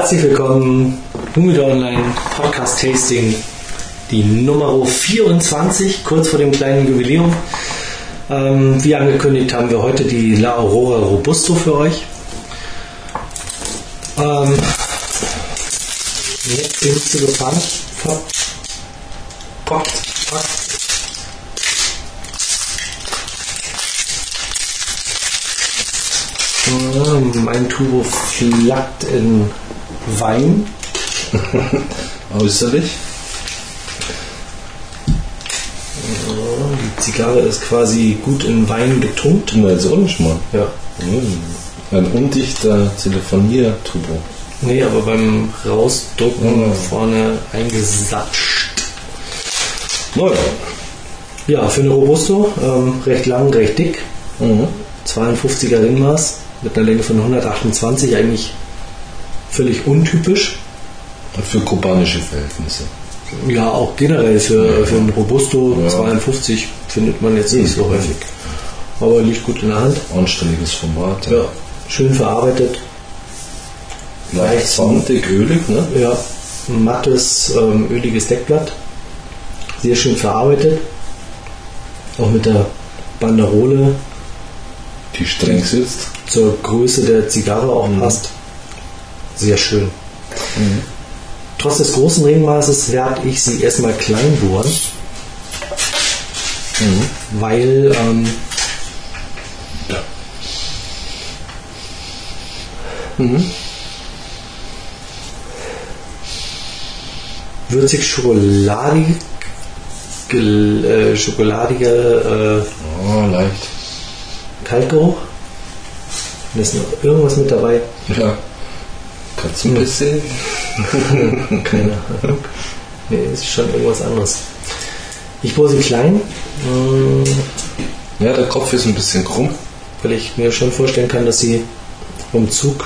Herzlich willkommen, Humidor Online Podcast Tasting, die Nummer 24, kurz vor dem kleinen Jubiläum. Ähm, wie angekündigt haben wir heute die La Aurora Robusto für euch. Ähm, jetzt ich zu gefahren. Poppt, poppt. Ähm, Mein Turbo flackt in Wein. Äußerlich. Die Zigarre ist quasi gut in Wein getunkt. Na, jetzt nicht mal. Ja. Hm. Ein undichter Telefonierturbo. Nee, aber beim Rausdrucken Ja. vorne eingesatscht. Naja. Ja, für eine Robusto, ähm, recht lang, recht dick. Mhm. 52er Ringmaß mit einer Länge von 128, eigentlich völlig untypisch. Für kubanische Verhältnisse. Ja, auch generell für, für einen Robusto Ja. 52 findet man jetzt nicht so Mhm. häufig. Aber liegt gut in der Hand. Anständiges Format. Ja, schön verarbeitet. Leicht sandig, ölig, ne? Ja, ein mattes, ähm, öliges Deckblatt. Sehr schön verarbeitet. Auch mit der Banderole Die streng sitzt. zur Größe der Zigarre auch passt. Sehr schön. Trotz des großen Ringmaßes werde ich sie erstmal klein bohren, weil ähm, würzig schokoladig, gel- äh, schokoladiger äh, Oh, leicht. Kaltgeruch. Da ist noch irgendwas mit dabei. Ja. Katzenbisse. Keine Ahnung. Nee, ist schon irgendwas anderes. Ich bohre sie klein, Ja, der Kopf ist ein bisschen krumm. weil ich mir schon vorstellen kann, dass sie vom Zug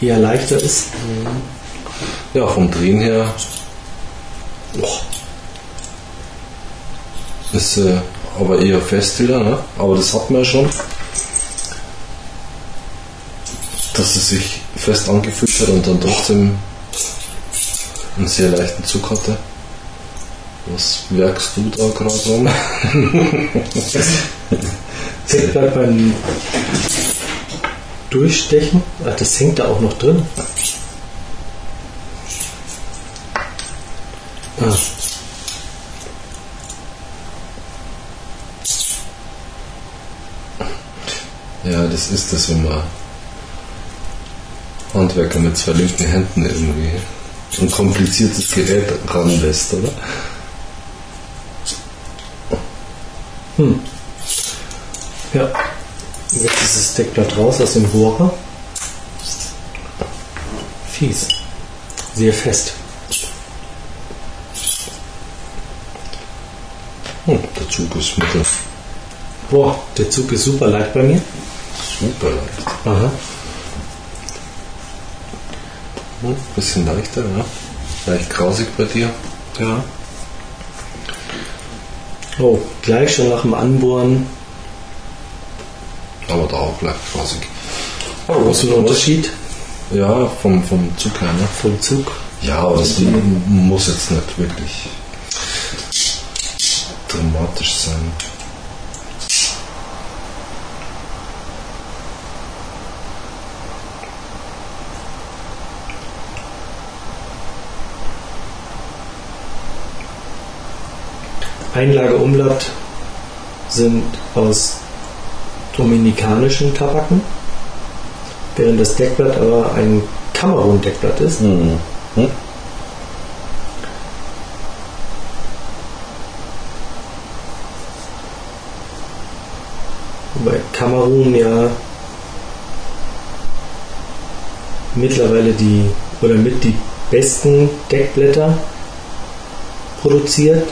eher leichter ist. Ja, vom Drehen her Oh, ist äh, aber eher fest wieder, ne? Aber das hat man ja schon. Dass es sich fest angefühlt hat und dann trotzdem einen sehr leichten Zug hatte. Was werkst du da gerade rum? hängt bleibt beim Durchstechen. Ach, das hängt da auch noch drin. Ah. Ja, das ist das, man Handwerker mit zwei linken Händen irgendwie ein kompliziertes Gerät ranlässt, oder? Ja. Jetzt ist das Deckblatt raus aus dem Bohrer. Fies. Sehr fest. Hm, der Zug ist mit der Boah, der Zug ist super leicht bei mir. super leicht. Aha. Hm, bisschen leichter, ja. Leicht grausig bei dir. Ja. Oh, gleich schon nach dem Anbohren. Aber da auch leicht grausig. Oh, was für ein Unterschied Ja, vom, vom Zug her, ne? vom Zug. Ja, aber das muss jetzt nicht wirklich dramatisch sein. Einlage Umblatt sind aus dominikanischen Tabaken, während das Deckblatt aber ein Kamerun-Deckblatt ist. Mhm. Hm? Wobei Kamerun ja mittlerweile die oder mit die besten Deckblätter produziert,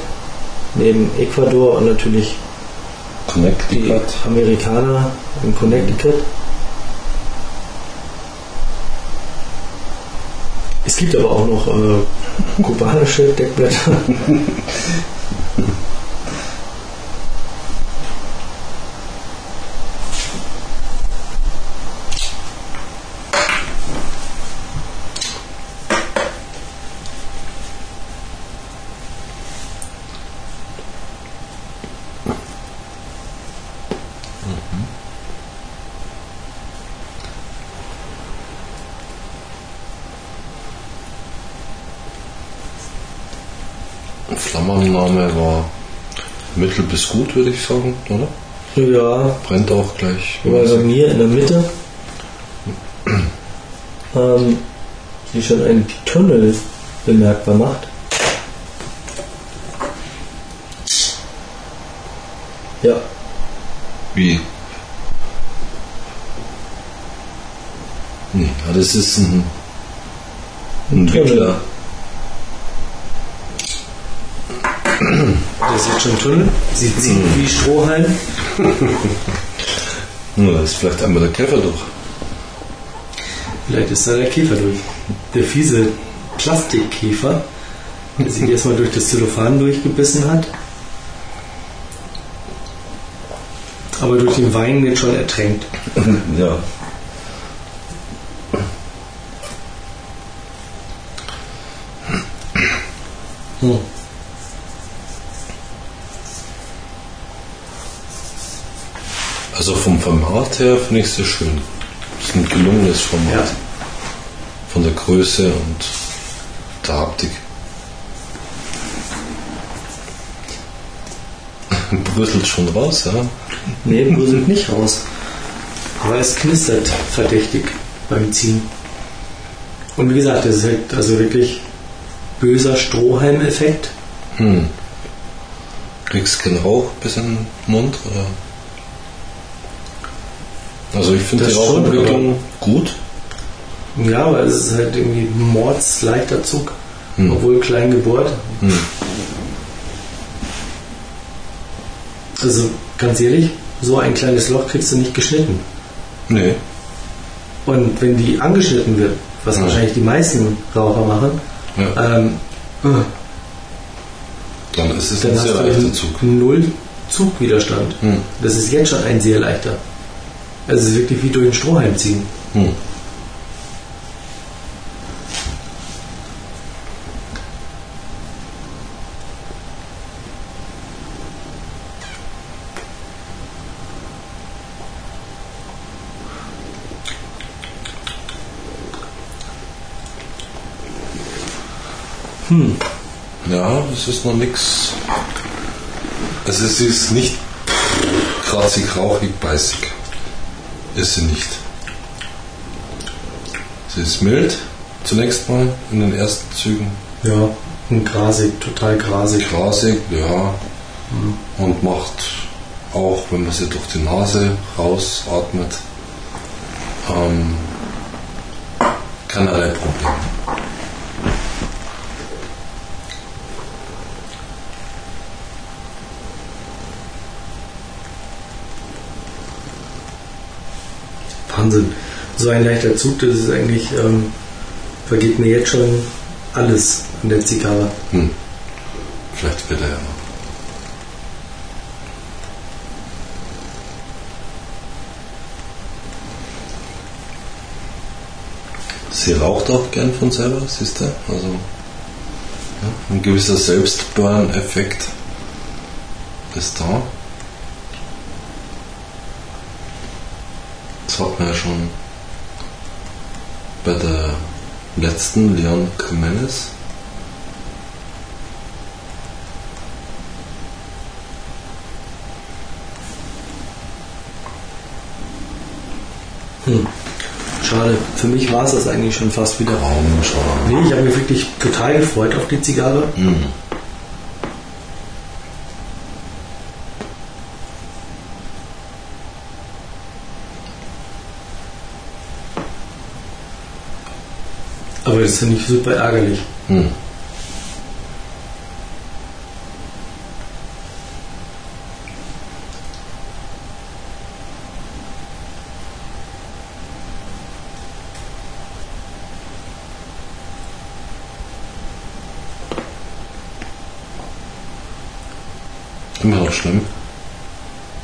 neben Ecuador und natürlich die. Amerikaner in Connecticut. Es gibt aber auch noch äh, kubanische Deckblätter. Flammannahme war mittel bis gut, würde ich sagen, oder? Ja, Brennt auch gleich. weil bei mir in der Mitte ähm, die schon einen Tunnel bemerkbar macht. Ja, Wie? Nee, ja, das ist ein, ein Tunnel. Wickler. Schon Tunnel. Sieht, sieht wie Strohhalm. Ja, da ist vielleicht einmal der Käfer durch. Vielleicht ist da der Käfer durch. Der fiese Plastikkäfer, der sich erstmal durch das Zellophan durchgebissen hat. Aber durch den Wein jetzt schon ertränkt. ja. Hm. Also vom Format her finde ich es sehr schön. Es ist ein gelungenes Format. Ja. Von der Größe und der Haptik. Brüsselt schon raus, ja? Nee, bröselt nicht raus. Aber es knistert verdächtig beim Ziehen. Und wie gesagt, das ist halt also wirklich böser Strohhalm-Effekt. Hm. Kriegst keinen Rauch bis in den Mund? Oder? Also ich finde die Rauchentwicklung gut. Ja, aber es ist halt irgendwie mordsleichter Zug. Hm. Obwohl klein gebohrt. Hm. Also ganz ehrlich, so ein kleines Loch kriegst du nicht geschnitten. Nee. Und wenn die angeschnitten wird, was Ja. wahrscheinlich die meisten Raucher machen, Ja. ähm, äh, Dann ist es dann ein sehr leichter Zug. null Zugwiderstand. Hm. Das ist jetzt schon ein sehr leichter. Also es ist wirklich wie durch den Strohhalm ziehen. Hm. Hm. Ja, es ist noch nichts. Also es ist nicht kratzig, rauchig, beißig. Ist sie nicht. Sie ist mild, zunächst mal in den ersten Zügen. Ja, und grasig, total grasig. Grasig, ja. Und macht auch, wenn man sie durch die Nase rausatmet, ähm, keinerlei Probleme. Wahnsinn. So ein leichter Zug, das ist eigentlich, ähm, vergeht mir jetzt schon alles an der Zigarre. Hm. Vielleicht wird er ja noch. Sie raucht auch gern von selber, siehst du? Also ja, ein gewisser Selbstburn-Effekt ist da. Das hat man ja schon bei der letzten Leon Jimenez. Hm. Schade. Für mich war es das eigentlich schon fast wieder. Raumschau. Nee, ich habe mich wirklich total gefreut auf die Zigarre. Hm. Aber das finde ich super ärgerlich. Hm. Immer noch schlimm.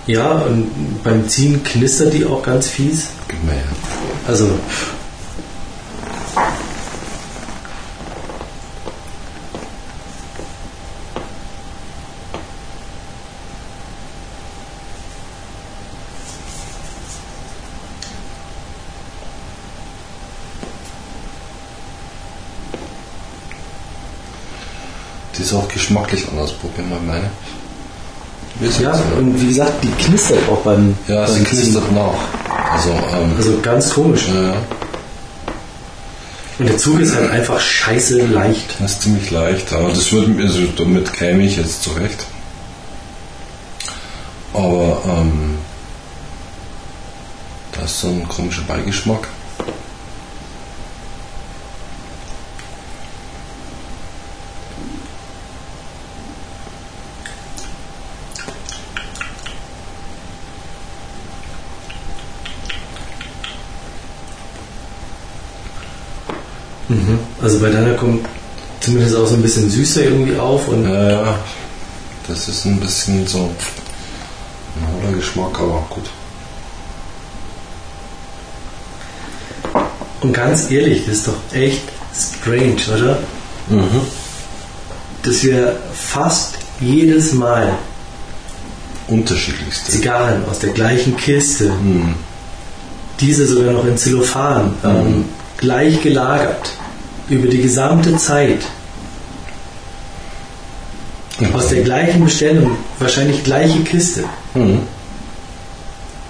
Ja, und beim Ziehen knistert die auch ganz fies. Gib mir her. Also. Auch geschmacklich anders, probieren wir meine. Ja, das? und wie gesagt, die knistert auch beim. ja, sie beim knistert nach. Also, ähm, Also ganz komisch. ja, Und der Zug ist halt einfach scheiße leicht. das ist ziemlich leicht, aber das wird, mir- also damit käme ich jetzt zurecht. Aber ähm, da ist so ein komischer Beigeschmack. Also bei deiner kommt zumindest auch so ein bisschen süßer irgendwie auf und Ja, ja, das ist ein bisschen so ein hohler Geschmack, aber gut. Und ganz ehrlich, das ist doch echt strange, oder? Dass wir fast jedes Mal Unterschiedlichste. Zigarren aus der gleichen Kiste, diese sogar noch in Zellophan, ähm, gleich gelagert, über die gesamte Zeit, aus der gleichen Bestellung, wahrscheinlich gleiche Kiste. Mhm.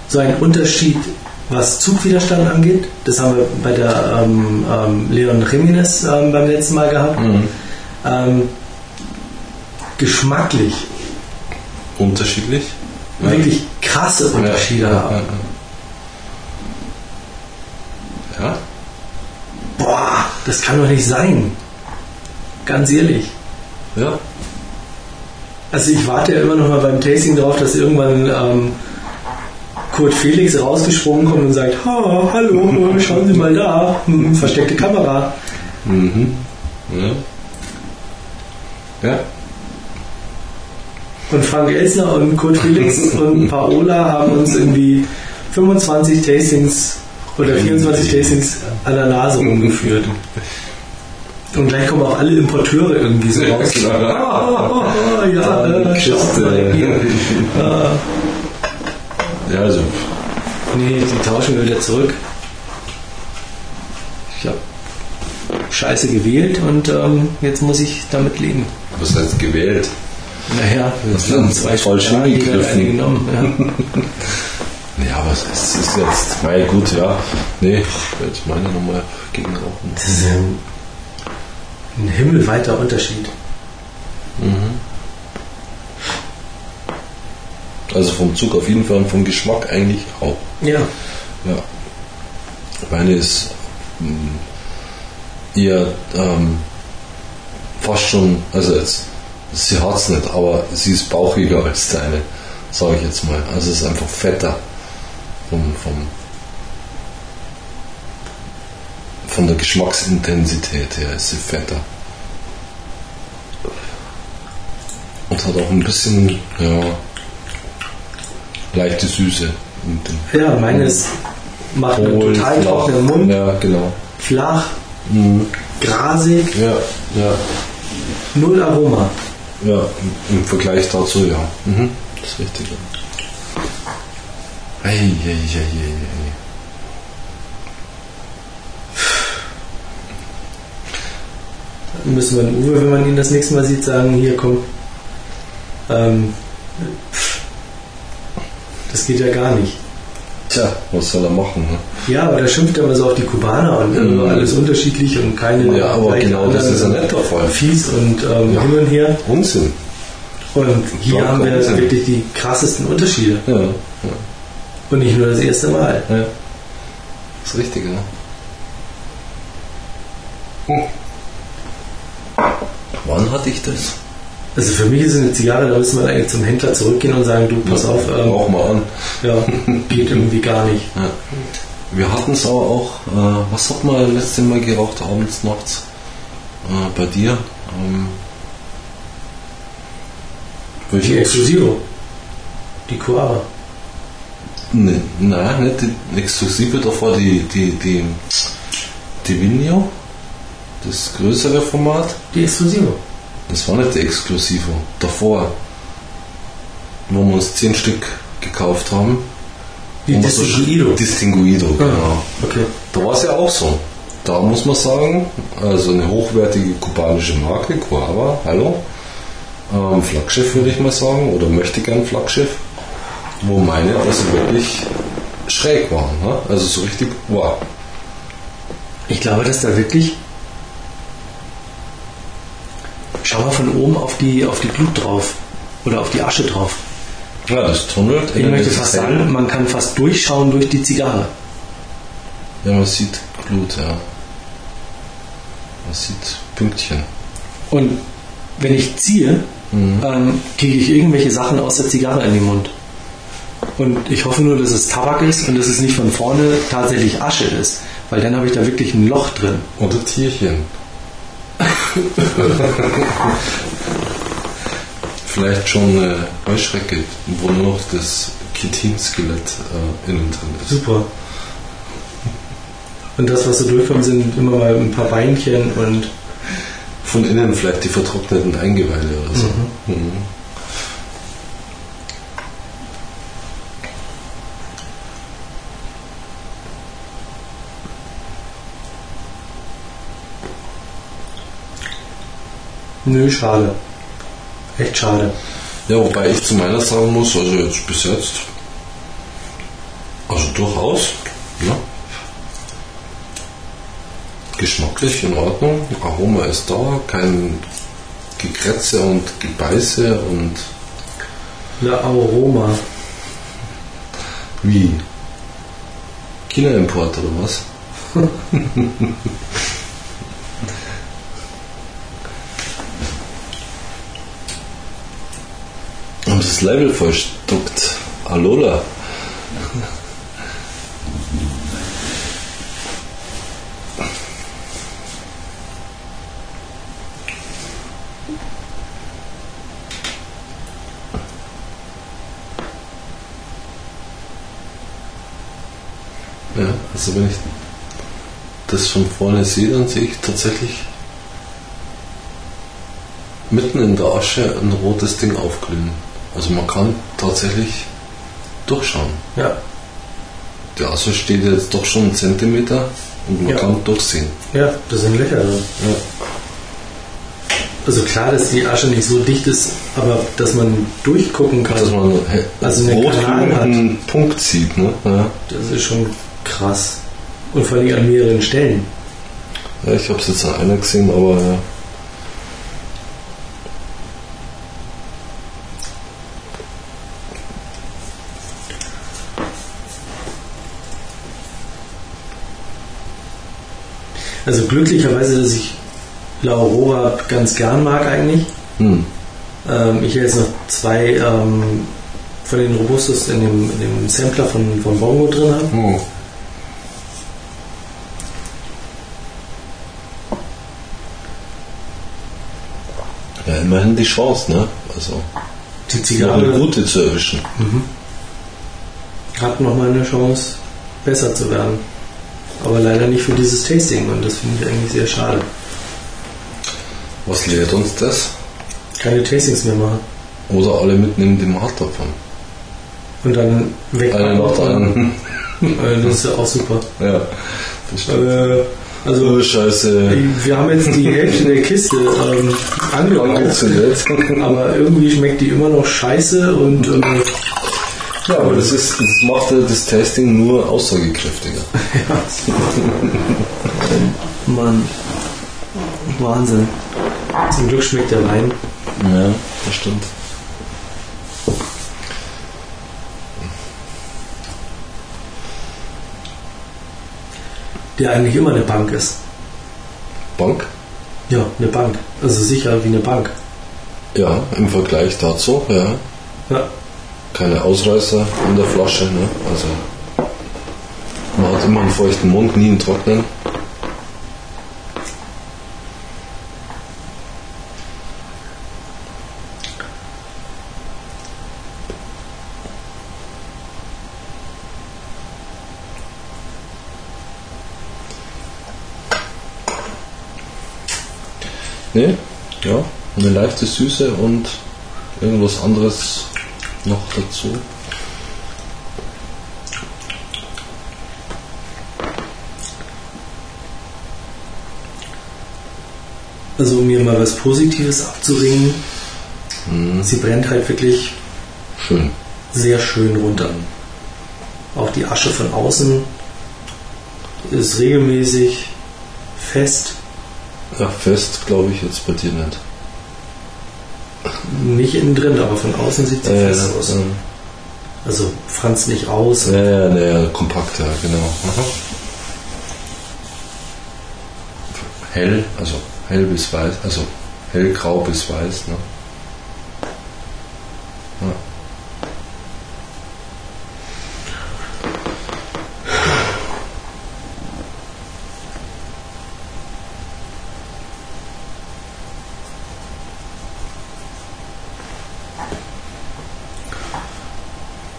So ein Unterschied, was Zugwiderstand angeht, das haben wir bei der ähm, ähm, Leon Jimenez ähm, beim letzten Mal gehabt. Ähm, geschmacklich Unterschiedlich. wirklich krasse Unterschiede ja, haben. Ja, ja. Boah, das kann doch nicht sein. Ganz ehrlich. ja. Also ich warte ja immer noch mal beim Tasting drauf, dass irgendwann ähm, Kurt Felix rausgesprungen kommt und sagt, ha, hallo, schauen Sie mal da, hm, versteckte Kamera. Ja. Ja. Und Frank Elsner und Kurt Felix und Paola haben uns irgendwie 25 Tastings oder 24 Tastings an der Nase rumgeführt. Und gleich kommen auch alle Importeure irgendwie so raus. klar. Ah, ah, ah, ja, Da, äh, schaut Kiste. mal hier. Ah, Ja, also, nee, die tauschen wir wieder zurück. Ich habe Scheiße gewählt und ähm, jetzt muss ich damit leben. was heißt gewählt? Naja, Das ist zwei hingegriffen. eine genommen. Ja. Ja, aber es ist jetzt, weil gut, ja. Nee, jetzt meine nochmal gegen rauchen. Das ist ein, ein himmelweiter Unterschied. Also vom Zug auf jeden Fall und vom Geschmack eigentlich auch. Ja. Ja. Meine ist mh, eher ähm, fast schon, also jetzt, sie hat es nicht, aber sie ist bauchiger als deine, sage ich jetzt mal. Also es ist einfach fetter vom, vom, von der Geschmacksintensität her ist sie fetter. Und hat auch ein bisschen, ja, leichte Süße. Ja, meines macht einen total trockenen Mund, Ja, genau. flach, grasig, Ja, ja, null Aroma. ja. Im, Im Vergleich dazu, ja. Mhm. Das ist richtig. Ja. Ei, ei, ei, ei, ei. Müssen wir den Uwe, wenn man ihn das nächste Mal sieht, sagen, hier komm. Ähm, das geht ja gar nicht. Tja, was soll er machen? Ne? Ja, aber da schimpft er immer so auf die Kubaner und immer alles unterschiedlich und keine. Ja, aber genau das ist ja nicht der Fall. Fies und ähm, Ja. hin und her. Unsinn. Und hier haben wir Sinn. wirklich die krassesten Unterschiede. Ja, ja. Und nicht nur das erste Mal. ja. Das ist richtig, ja. Hm. Wann hatte ich das? Also für mich ist es eine Zigarre, da müssen wir eigentlich zum Händler zurückgehen und sagen, du, pass auf, ähm, Brauch mal an. ja, geht irgendwie gar nicht. Ja. Wir hatten es aber auch, äh, was hat man letztes Mal geraucht, abends, nachts? Äh, bei dir? Ähm, Die welche Exclusivo. Die Coara. Ne, nein, nicht die exklusive, davor die, die, die, die Vigno, das größere Format. Die Exclusivo. Das war nicht die exklusive. Davor, wo wir uns zehn Stück gekauft haben. Die wir so Distinguido. Distinguido, genau. Okay. Da war es ja auch so. Da muss man sagen, also eine hochwertige kubanische Marke, Coava, hallo. Ähm, Flaggschiff würde ich mal sagen, oder möchte gern Flaggschiff, wo meine also wirklich schräg waren. Ne? Also so richtig, wow. Ich glaube, dass da wirklich. Schau mal von oben auf die, auf die Glut drauf. Oder auf die Asche drauf. Ja, das tunnelt. Ich möchte fast sagen, man kann fast durchschauen durch die Zigarre. Ja, man sieht Blut, ja. Man sieht Pünktchen. Und wenn ich ziehe, Mhm. ähm, kriege ich irgendwelche Sachen aus der Zigarre in den Mund. Und ich hoffe nur, dass es Tabak ist und dass es nicht von vorne tatsächlich Asche ist. Weil dann habe ich da wirklich ein Loch drin. Oder Tierchen. Vielleicht schon eine Heuschrecke, wo nur noch das Chitin-Skelett äh, innen drin ist. Super. Und das, was so durchkommt, sind immer mal ein paar Beinchen und Von innen vielleicht die vertrockneten Eingeweide oder so. Mhm. Nö, schade. Echt schade. Ja, wobei ich zu meiner sagen muss, also jetzt bis jetzt, also durchaus, ja. Geschmacklich in Ordnung, Aroma ist da, kein Gekrätze und Gebeiße und La Aroma. wie? China-Import oder was? Haben sie das Label verstuckt? Alola. Ja, also wenn ich das von vorne sehe, dann sehe ich tatsächlich mitten in der Asche ein rotes Ding aufglühen. Also man kann tatsächlich durchschauen. Ja, Die Asche steht jetzt doch schon einen Zentimeter und man Ja. kann durchsehen. ja, da sind Löcher drin. Ja. Also klar, dass die Asche nicht so dicht ist, aber dass man durchgucken kann, Dass man Also einen Kanal hat. Punkt sieht. Ne? Ja. das ist schon krass. Und vor allem an mehreren Stellen. Ja, ich habe es jetzt an einer gesehen, aber ja. Also glücklicherweise, dass ich La Aurora ganz gern mag eigentlich. Hm. Ähm, ich habe jetzt noch zwei ähm, von den Robustus in dem, in dem Sampler von, von Bongo drin habe. Oh. Ja, immerhin die Chance, ne? Also Die noch eine Zigarre gute zu erwischen. hat nochmal eine Chance, besser zu werden. Aber leider nicht für dieses Tasting und das finde ich eigentlich sehr schade. Was lehrt uns das? Keine Tastings mehr machen. Oder alle mitnehmen die Mat davon. Und dann weg. Eine nach der anderen. Äh, Das ist ja auch super. Ja, das stimmt. Äh, also Oh, Scheiße. wir haben jetzt die Hälfte der Kiste ähm, Angezündet. aber irgendwie schmeckt die immer noch scheiße und äh, Ja, aber das, ist, das macht ja das Tasting nur aussagekräftiger. Mann, Wahnsinn. Zum Glück schmeckt der Wein. Ja, das stimmt. Der eigentlich immer eine Bank ist. Bank? Ja, eine Bank. Also sicher wie eine Bank. Ja, im Vergleich dazu, ja. Ja. Keine Ausreißer in der Flasche, ne? Also man hat immer einen feuchten Mund, nie einen trockenen. Ne? Ja, eine leichte Süße und irgendwas anderes noch dazu. Also um mir mal was Positives abzuringen, Mhm. Sie brennt halt wirklich Schön. sehr schön runter. Auch die Asche von außen ist regelmäßig fest, Ja, fest glaube ich jetzt bei dir nicht. Nicht innen drin, aber von außen sieht sie Äh, fest aus. ähm, Also franzt nicht aus. ja, ja, ja, ja, kompakt, ja, genau. Aha. Hell, also hell bis weiß, also hellgrau bis weiß, ne?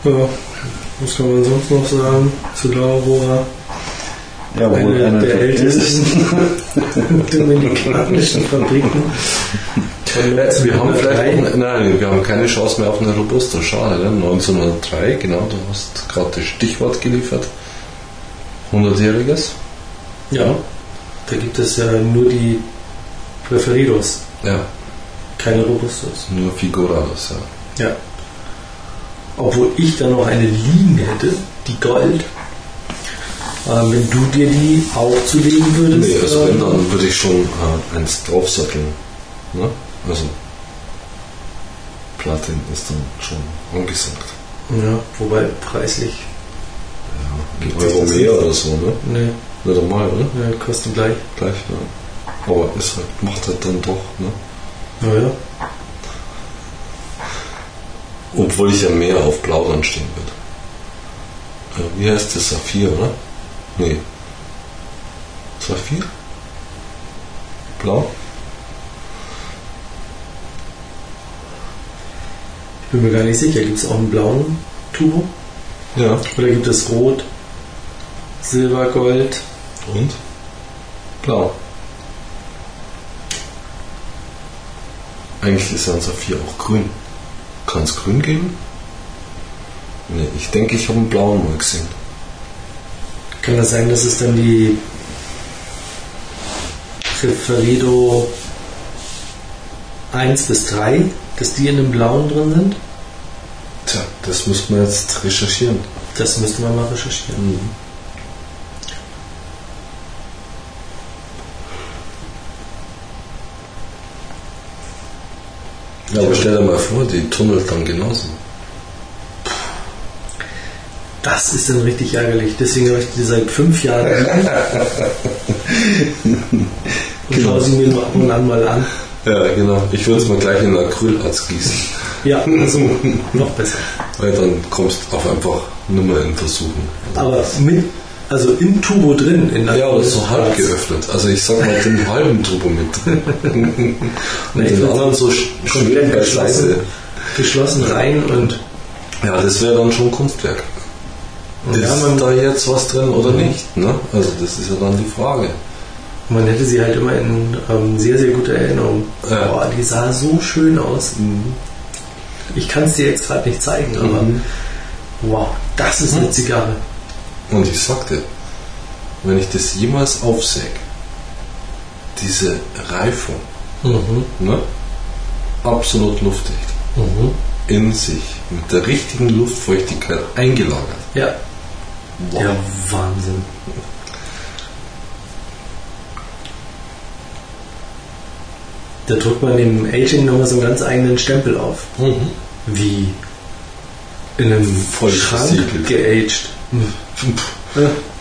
Ja, was kann man sonst noch sagen zu La Aurora? Jawohl, Eine einer der der ältesten dominikanischen Fabriken. Äh, Wir haben vielleicht Drei. auch, nein, wir haben keine Chance mehr auf eine Robusta. Schade, ne? 1903, genau, du hast gerade das Stichwort geliefert. 100-jähriges. Ja, da gibt es ja nur die Preferidos, Ja, keine Robustos. nur Figurados, ja. Ja. Obwohl ich da noch eine liegen hätte, die Gold. Ähm, wenn du dir die auch zulegen würdest. Nee, also ähm, wenn, dann würde ich schon äh, eins draufsatteln. Ne? Also Platin ist dann schon angesagt. Ja, wobei preislich. Ja, ein es Euro mehr oder so, ne? Ne, Nicht einmal, oder? ja, kosten gleich. Gleich, ja. Aber ist halt, macht halt dann doch, ne? Naja. Obwohl ich ja mehr auf Blau dann stehen würde. Wie heißt das? Saphir, oder? Nee. Saphir? Blau? Ich bin mir gar nicht sicher. Gibt es auch einen blauen Turbo? Ja. Oder gibt es Rot, Silber, Gold? Und? Blau. Eigentlich ist ja ein Saphir auch grün. Kann es grün geben? Nee, ich denke, ich habe einen blauen mal gesehen. Kann das sein, dass es dann die Preferido 1 bis 3, dass die in dem blauen drin sind? Tja, das müsste man jetzt recherchieren. Das müsste man mal recherchieren. Ja, aber stell dir mal vor, die tunnelt dann genauso. Das ist dann richtig ärgerlich. Deswegen habe ich die seit fünf Jahren und schaue sie mir nur ab und an mal an. Ja, genau. Ich würde es mal gleich in Acrylarzt gießen. Ja, also noch besser. Weil dann kommst du auch einfach nicht mehr in Versuchen. Aber mit, also im Turbo drin. In der Ja, aber so halb Harz. geöffnet. Also ich sag mal den halben Turbo mit drin. Und Nee, den anderen so sch- schön Komplett beiseite. geschlossen, geschlossen rein und Ja, das wäre dann schon Kunstwerk. Ist ja, man, da jetzt was drin oder nicht? Ne? Also das ist ja dann die Frage. man hätte sie halt immer in ähm, sehr, sehr guter Erinnerung. Ja. Boah, die sah so schön aus. Ich kann es dir jetzt gerade nicht zeigen, aber Mhm. wow, das ist eine Zigarre. Und ich sagte, wenn ich das jemals aufsäge, diese Reifung, Mhm. ne? absolut luftdicht, Mhm. in sich, mit der richtigen Luftfeuchtigkeit eingelagert. Ja. Wow. ja, Wahnsinn. Da drückt man dem Aging nochmal so einen ganz eigenen Stempel auf. Mhm. Wie in einem Voll Schrank versiegelt. geaged. Äh,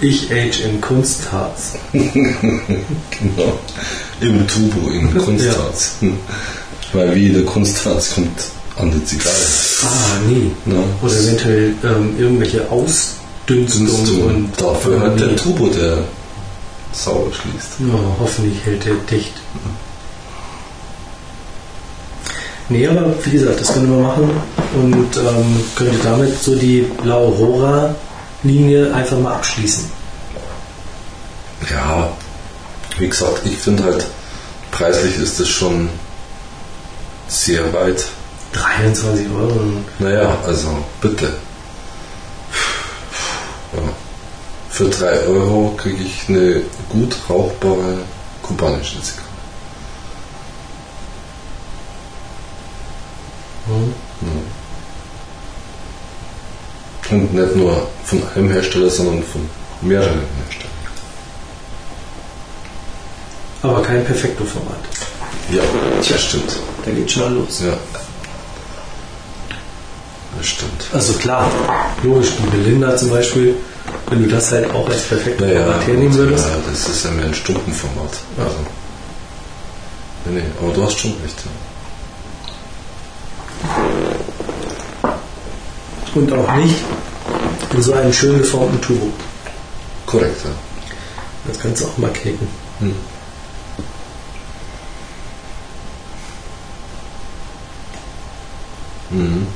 Ich age in Kunstharz. Genau. Im Tubo, in Kunstharz. Hm. Weil wie der Kunstharz kommt an die Zigarre. Ah, nee. Ne? Oder eventuell ähm, irgendwelche Ausdünstungen Dünstung. und Dafür hat der Nee. Turbo, der sauber schließt. Ja, hoffentlich hält er dicht. Nee, aber wie gesagt, das können wir machen und ähm, könnte damit so die La Aurora-Linie einfach mal abschließen. Ja, wie gesagt, ich finde halt, preislich ist es schon sehr weit. 23 Euro. Naja, also bitte. Ja. Für 3 Euro kriege ich eine gut rauchbare kubanische Zigarre. Und nicht nur von einem Hersteller, sondern von mehreren Herstellern. Aber kein Perfekto-Format. Ja, das stimmt. Da geht schon los. Ja. Das stimmt. Also klar, logisch, die Belinda zum Beispiel, wenn du das halt auch als Perfekto-Format hernehmen würdest. ja, das ist ja mehr ein Stundenformat. Also, nee, aber du hast schon recht. Ja. Und auch nicht in so einem schön geformten Turbo. Korrekt, ja. Das kannst du auch mal knicken. Hm. Mhm.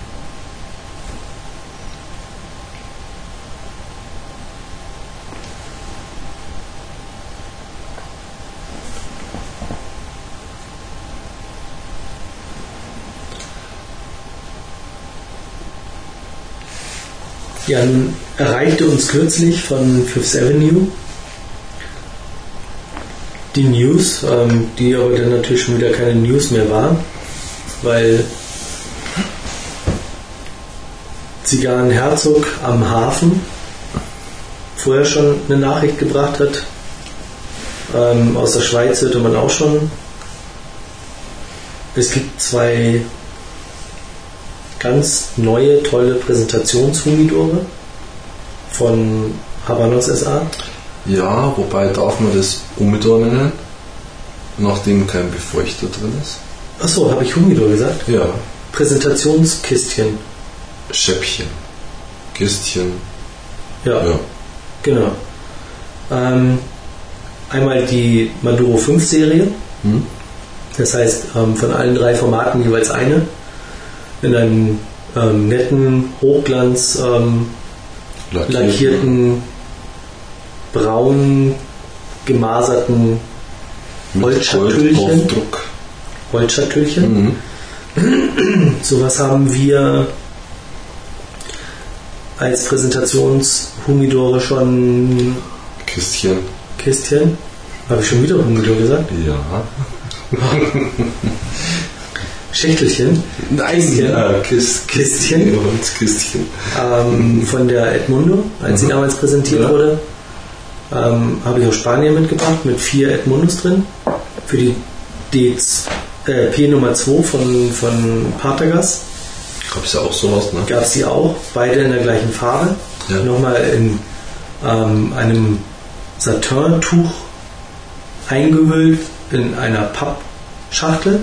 Ja, erreichte uns kürzlich von Fifth Avenue die News, ähm, die aber dann natürlich schon wieder keine News mehr waren, weil Zigarren Herzog am Hafen vorher schon eine Nachricht gebracht hat. Ähm, aus der Schweiz hörte man auch schon. Es gibt zwei ganz neue, tolle Präsentationshumidore von Habanos SA. Ja, wobei darf man das Humidor nennen, nachdem kein Befeuchter drin ist? Achso, habe ich Humidor gesagt? Ja. Präsentationskistchen. Schäppchen, Kistchen. Ja, Ja. genau. Ähm, einmal die Maduro 5 Serie. Hm? Das heißt, ähm, von allen drei Formaten jeweils eine. In einem ähm, netten, Hochglanz ähm, lackierten, braun gemaserten Holzschatüllchen. Holzschatüllchen. Mhm. Sowas haben wir als Präsentationshumidore schon Kistchen. Kistchen. Habe ich schon wieder Humidor gesagt? Ja. Schächtelchen. Nein, ja, Kist, Kistchen. Holzkistchen. ähm, von der Edmundo, als sie Mhm. damals präsentiert Ja. wurde. Ähm, habe ich aus Spanien mitgebracht mit vier Edmundos drin. Für die D äh, P Nummer 2 von, von Partagas Gab es ja auch sowas, ne? gab es die auch, beide in der gleichen Farbe. Ja. Nochmal in ähm, einem Satin-Tuch eingehüllt in einer Pappschachtel.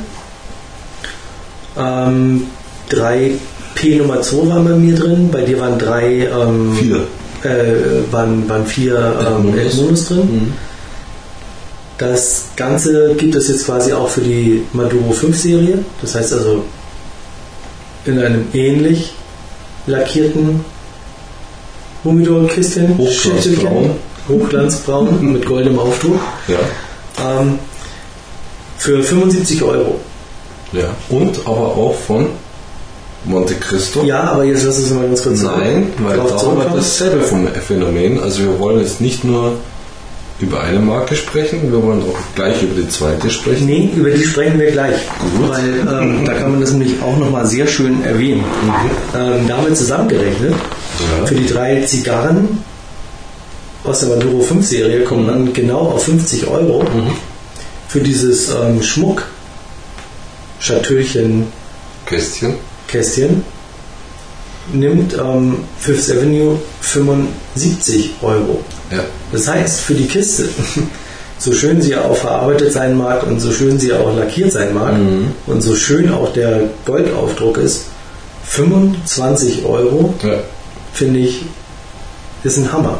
Ähm, drei P Nummer 2 waren bei mir drin, bei dir waren drei ähm, Vier. äh, waren, waren vier ähm, drin. Mhm. Das Ganze gibt es jetzt quasi auch für die Maduro 5 Serie. Das heißt also in einem ähnlich lackierten Humidor-Kistchen. Hochglanzbraun. Hochglanzbraun mit goldenem Aufdruck. Ja. Ähm, für 75 Euro. Ja. Und aber auch von Monte Cristo. Ja, aber jetzt lass uns mal ganz kurz Nein, weil da zurückkommen. dasselbe vom Phänomen. Also wir wollen jetzt nicht nur über eine Marke sprechen, wir wollen auch gleich über die zweite sprechen. Nee, über die sprechen wir gleich. Gut. Weil ähm, da kann man das nämlich auch nochmal sehr schön erwähnen. Ähm, damit zusammengerechnet, Ja. für die drei Zigarren aus der Maduro 5 Serie kommt man genau auf 50 Euro. Für dieses ähm, Schmuck Schatüllchen Kästchen. Kästchen nimmt ähm, Fifth Avenue 75 Euro. Ja. Das heißt, für die Kiste, so schön sie auch verarbeitet sein mag und so schön sie auch lackiert sein mag Mhm. und so schön auch der Goldaufdruck ist, 25 Euro, ja. finde ich, ist ein Hammer.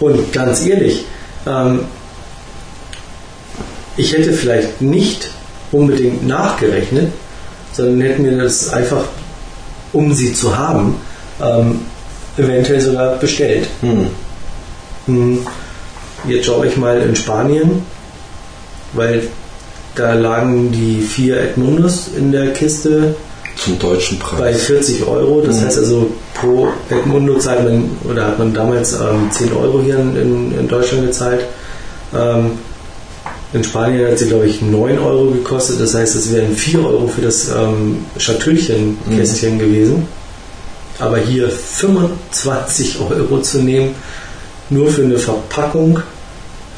Und ganz ehrlich, ähm, ich hätte vielleicht nicht unbedingt nachgerechnet, sondern hätte mir das einfach, um sie zu haben, ähm, eventuell sogar bestellt. Hm. Hm, Jetzt schaue ich mal in Spanien, weil da lagen die vier Edmundos in der Kiste Zum deutschen bei Preis. 40 Euro. Das Mhm. heißt also, pro Edmundo zahlt man, oder hat man damals ähm, 10 Euro hier in, in, in Deutschland gezahlt. Ähm, In Spanien hat sie, glaube ich, 9 Euro gekostet. Das heißt, es wären 4 Euro für das ähm, Schatullchen-Kästchen gewesen. Aber hier 25 Euro zu nehmen, nur für eine Verpackung,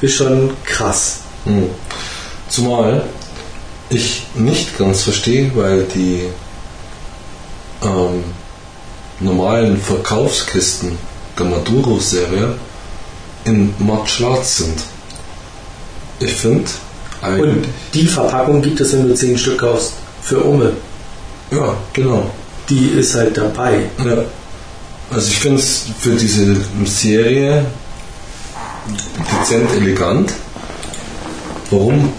ist schon krass. Hm. Zumal ich nicht ganz verstehe, weil die ähm, normalen Verkaufskisten der Maduro-Serie in matt schwarz sind. Ich finde Und die Verpackung gibt es, wenn du 10 Stück kaufst, für Ome. Ja, genau. Die ist halt dabei. Ja. Also ich finde es für diese Serie dezent elegant. Warum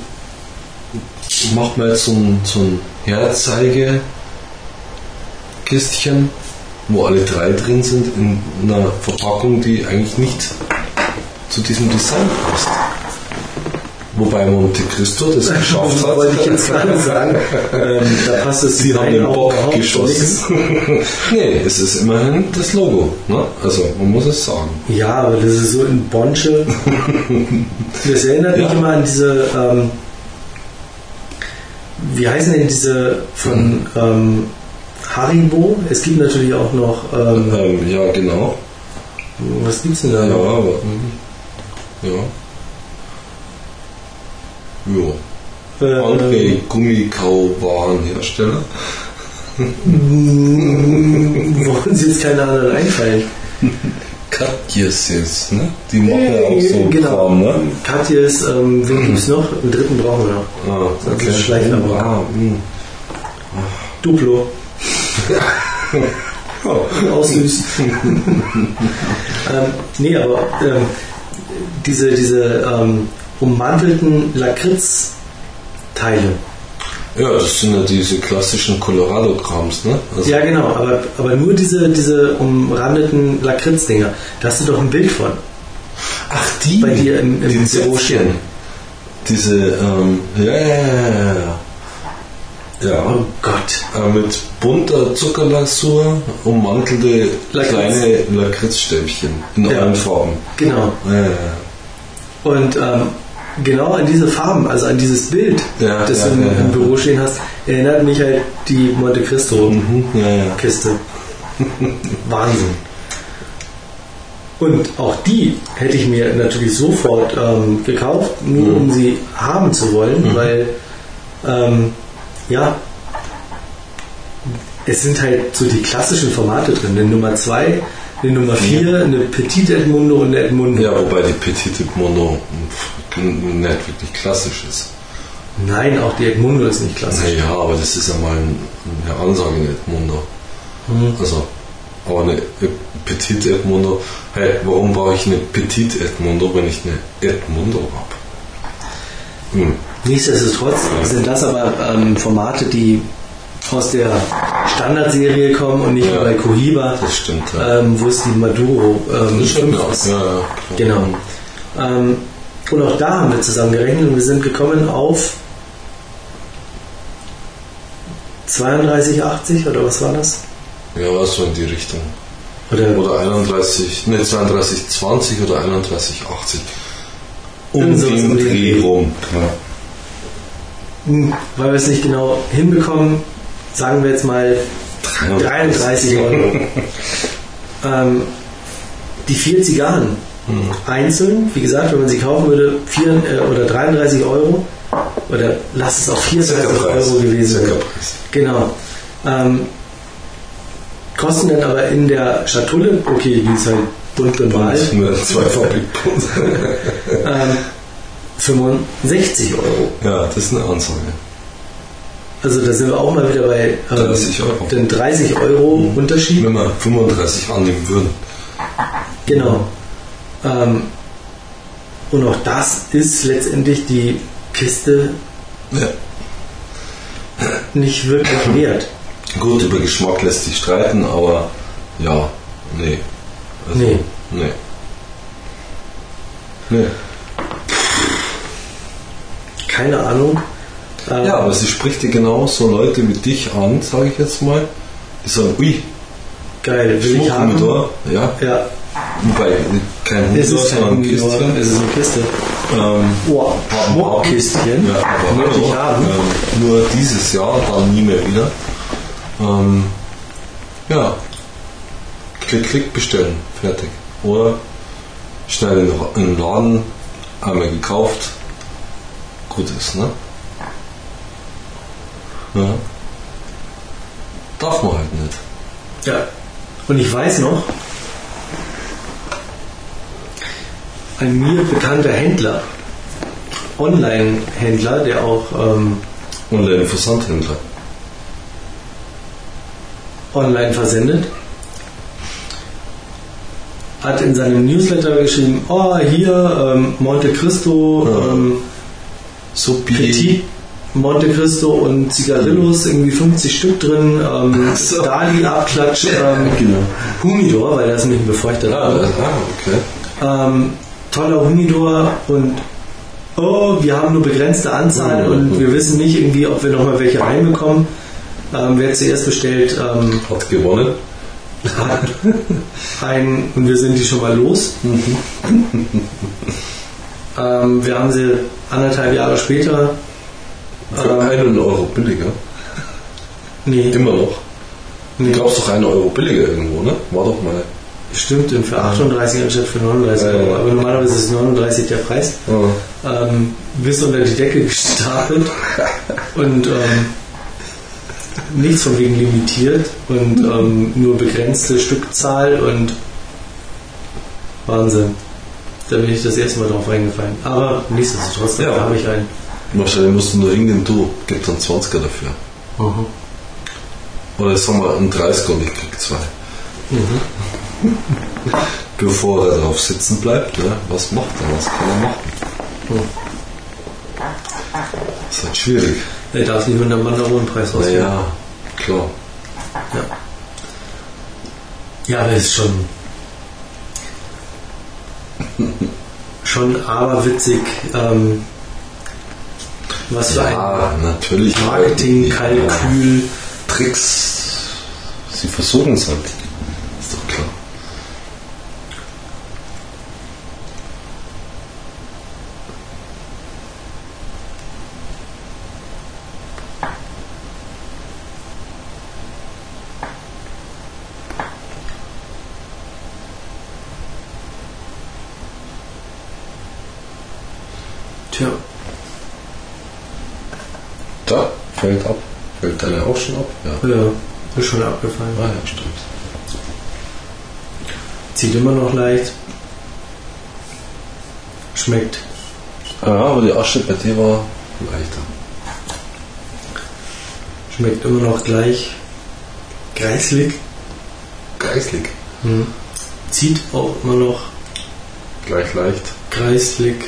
macht man jetzt so ein, so ein Herzeigekistchen, wo alle drei drin sind, in einer Verpackung, die eigentlich nicht zu diesem Design passt? Wobei Monte Cristo das geschafft hat. Wollte ich jetzt gerade sagen. Ähm, da passt es Sie haben den Bock geschossen. nee, es ist immerhin das Logo. Ne? Also man muss es sagen. Ja, aber das ist so in Bonsche. Das erinnert mich Ja. immer an diese, ähm, wie heißen denn diese von ähm, Haribo? Es gibt natürlich auch noch, ähm, Ähm, ja, genau. was gibt's denn da Ja, noch? aber. Ja. Ja. Äh, Andere Gummikauwarenhersteller. Wollen Sie jetzt keine anderen einfallen? Katjes jetzt, ne? Die machen ja auch so genau. Kram, ne? Katjes, ähm, wen gibt's noch? Den dritten brauchen wir noch. Ah, Das ist Schleichwerbung. Ah, hm. Duplo. Auch süß. ähm, nee, aber ähm, diese, diese ähm, ummantelten Lakritz-Teile. Ja, das sind ja diese klassischen Colorado-Krams, ne? Also, Ja, genau, aber, aber nur diese, diese umrandeten Lakritz-Dinger. Da hast du doch ein Bild von. Ach, die, Bei dir im- im die Büro stehen. Diese, ähm, ja, ja, ja, ja, ja. Oh Gott. Äh, mit bunter Zuckerlasur ummantelte Lakritz. kleine Lakritzstäbchen in Ja. allen Farben. Genau. Ja, ja. Und ähm, genau an diese Farben, also an dieses Bild, Ja, das ja, du im, ja, Büro stehen hast, erinnert mich halt die Monte Cristo Mhm. Wahnsinn. Und auch die hätte ich mir natürlich sofort ähm, gekauft, nur Mhm. um sie haben zu wollen, weil ähm, ja, es sind halt so die klassischen Formate drin. Eine Nummer 2, eine Nummer 4, eine Petit Edmundo und eine Edmundo. Ja, wobei die Petite Mono pff, nicht wirklich klassisch ist. Nein, auch die Edmundo ist nicht klassisch. Naja, aber das ist ja mal ein, eine Ansage in Edmundo. Also, aber eine Petite Edmundo, hey, warum brauche ich eine Petite Edmundo, wenn ich eine Edmundo habe? Hm. Nichtsdestotrotz sind das aber ähm, Formate, die aus der Standardserie kommen und nicht Ja. wie bei Cohiba, Das stimmt, ja. ähm, wo es die Maduro ähm, Das stimmt 5 auch. ist. Ja. Genau. Ähm, und auch da haben wir zusammengerechnet und wir sind gekommen auf 32,80 oder was war das? Ja, was so in die Richtung. Oder, Oder 31, ne, 32, 20 oder 31, 80. Um den Dreh. rum. Ja. Hm, weil wir es nicht genau hinbekommen, sagen wir jetzt mal 33 Euro. ähm, die vier Zigarren einzeln, wie gesagt, wenn man sie kaufen würde, vier, äh, oder 33 Euro oder lass es auch 34 Circa-Preis. Euro gewesen sein. Genau. Ähm, kosten dann aber in der Schatulle, okay, die ist halt bunt bemalt, Und eine Zweifachbildpunkt. ähm, 65 Euro. ja, das ist eine Ansage. Also da sind wir auch mal wieder bei ähm, 30 Euro. den 30 Euro Unterschied. Wenn wir 35 annehmen würden. Genau. Ähm, und auch das ist letztendlich die Kiste Ja. nicht wirklich wert. Gut, über Geschmack lässt sich streiten, aber ja, nee. Also, Nee. Nee. Nee. Keine Ahnung. Ähm, Ja, aber sie spricht dir genau so Leute wie dich an, sage ich jetzt mal. Die sagen, ui, geil, will ich haben. Schmuckmodor, ja. Ja, Wobei kein Humidor, sondern ein Humidor, Kistchen. es ist eine Kiste. Ähm, Oh, Schmuckkistchen. Ja, aber Möchte ich haben. ähm, nur dieses Jahr, dann nie mehr wieder. Ähm, ja, klick, klick bestellen, fertig. Oder schnell in den Laden, einmal gekauft, gut ist, ne? Ja. Darf man halt nicht. Ja. Und ich weiß noch, ein mir bekannter Händler, Online-Händler, der auch ähm, Online-Versandhändler. online versendet, hat in seinem Newsletter geschrieben, oh, hier ähm, Monte Cristo, Ja. ähm, So Petit Monte Cristo und Zigarillos, irgendwie 50 Stück drin, ähm, so. Dali Abklatsch, ähm, Genau. Humidor, weil das ist nämlich ein befeuchteter Ah, ah, okay. ähm, toller Humidor und oh, wir haben nur begrenzte Anzahl Mhm. und wir wissen nicht irgendwie, ob wir nochmal welche reinbekommen. Ähm, wer zuerst bestellt, ähm, Hat gewonnen. hat ein und wir sind die schon mal los. ähm, wir haben sie anderthalb Jahre später. Für Ähm, einen Euro billiger. nee, Immer noch. nee, Du glaubst doch einen Euro billiger irgendwo, ne? War doch mal. stimmt, und für 38 anstatt für 39 Ja, ja. Euro. Aber normalerweise ist 39 der Preis. Ja. ähm, bis unter die Decke gestapelt und ähm, nichts von wegen limitiert und ähm, nur begrenzte Stückzahl und Wahnsinn. Da bin ich das erste Mal drauf reingefallen. Aber nichtsdestotrotz, Ja. da habe ich einen. Wahrscheinlich musst du nur hingehen, du, gib dann 20er dafür. Oder sagen wir einen 30er und ich krieg zwei. Bevor er drauf sitzen bleibt, ne? was macht er? Was kann er machen? Das ist halt schwierig. Er darf nicht mit einem Mandaronenpreis ausgehen. Naja, klar. Ja, aber ist schon. schon aberwitzig, ähm, was für ein Ja, natürlich. Marketingkalkül. Tricks. Sie versuchen es halt. Ist doch klar. Tja, Da, fällt ab. Fällt deine auch schon ab? Ja. ja, ist schon abgefallen. Ah ja, stimmt. Zieht immer noch leicht. Schmeckt. Ja, aber die Asche bei dir war leichter. Schmeckt immer noch gleich. Greislig. Geistlich. Zieht auch immer noch Gleich leicht. kreislig.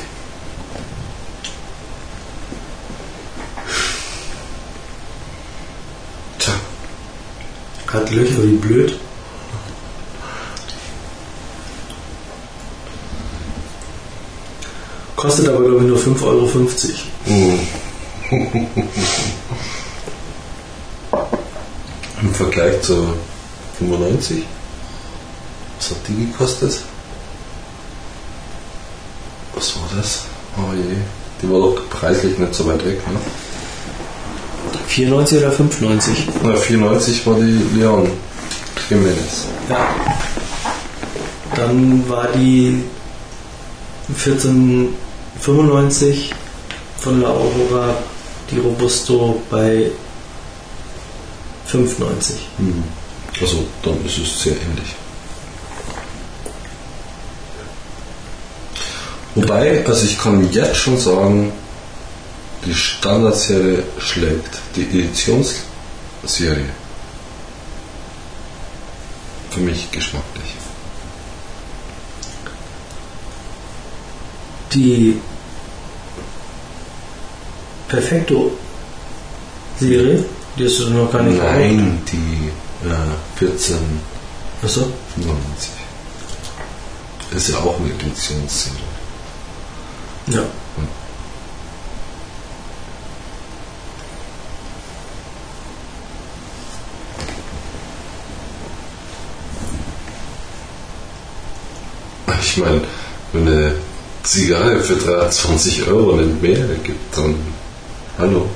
Tja, Hat Löcher wie blöd. Kostet aber glaube ich nur 5,50 Euro. im Vergleich zu 95. Was hat die gekostet? Was war das? Oh je. Die war doch preislich nicht so weit weg, ne? 94 oder 95? Na, 94 war die Leon Jimenez. Ja. Dann war die 1495 von La Aurora die Robusto bei 5,90. Also, dann ist es sehr ähnlich. Wobei, also ich kann jetzt schon sagen, die Standardserie schlägt die Editionsserie. Für mich geschmacklich. Die Perfecto Serie, die hast du noch gar nicht Nein, die äh, 1495. Achso. Ist ja auch eine Editionsserie. Ja. Ich meine, wenn du Zigarre für 23 Euro nicht mehr gibt, dann hallo.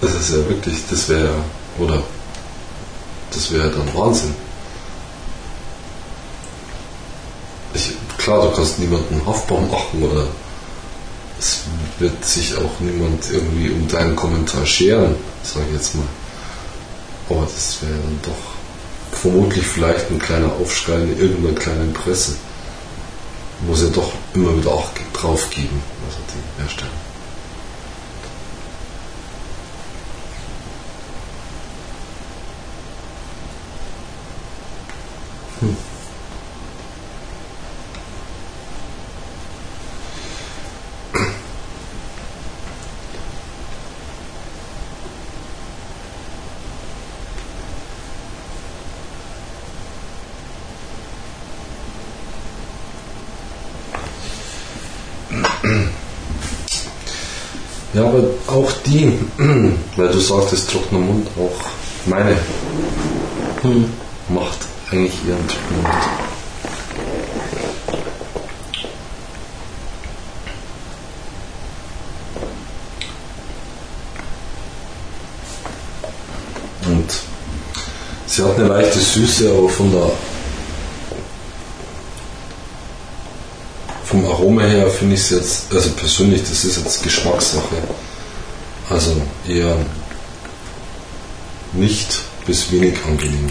Das ist ja wirklich, das wäre, oder das wäre dann Wahnsinn. Ich, klar, du kannst niemanden haftbar machen oder es wird sich auch niemand irgendwie um deinen Kommentar scheren, sage ich jetzt mal. Aber das wäre dann doch vermutlich vielleicht ein kleiner Aufschrei in irgendeiner kleinen Presse. Muss ja doch immer wieder auch drauf geben, also die Hersteller. Hm. Ja, aber auch die, weil du sagtest, trockener Mund, auch meine Hm. macht eigentlich ihren trockenen Mund. Und sie hat eine leichte Süße, aber von der vom Aroma her finde ich es jetzt, also persönlich, das ist jetzt Geschmackssache. Also eher nicht bis wenig angenehm.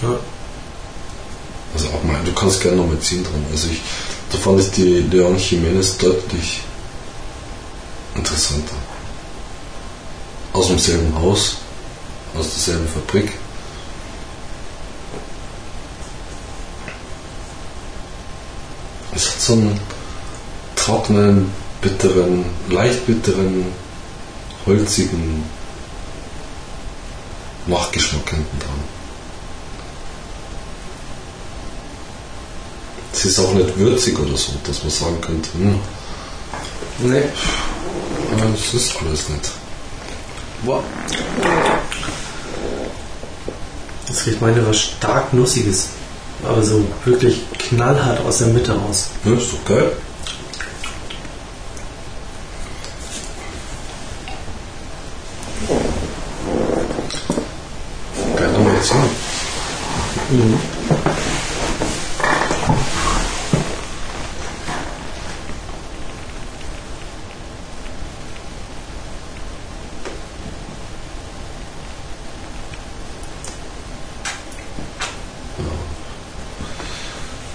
Ja. Also auch mal, du kannst gerne noch mal ziehen dran. Also ich, da fand ich die Leon Jimenez deutlich interessanter. Aus demselben Haus, aus derselben Fabrik. Es hat so einen trockenen, bitteren, leicht bitteren, holzigen Nachgeschmack hinten dran. Es ist auch nicht würzig oder so, dass man sagen könnte, hm, Nee. das ist alles nicht. Boah. Das riecht meine was stark Nussiges. Aber so wirklich knallhart aus der Mitte raus. Ja, ist doch geil. Geil, nochmal ziehen.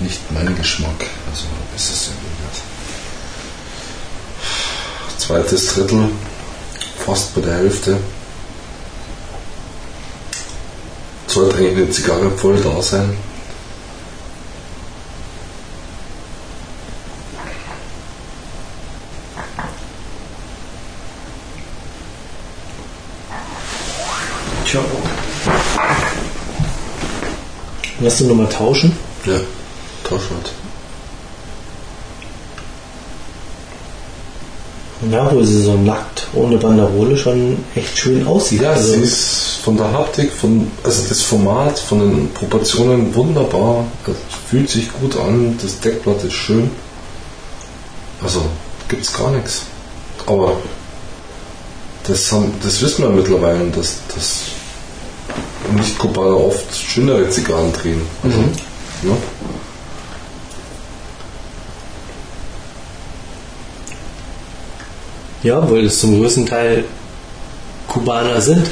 Nicht mein Geschmack, also ist es ja nicht. Zweites Drittel, fast bei der Hälfte. Sollte eigentlich eine Zigarre voll da sein. Tja. Lass du nochmal tauschen? Ja, tausch halt. Ja, wo sie so nackt ohne Banderole schon echt schön aussieht. Ja, also, sie ist von der Haptik, von, also das Format, von den Proportionen wunderbar. Es fühlt sich gut an, das Deckblatt ist schön. Also gibt's gar nichts. Aber das, haben, das wissen wir mittlerweile, dass, dass Nicht-Kubaner oft schönere Zigarren drehen. Also, Mhm. ja. ja, weil es zum größten Teil Kubaner sind,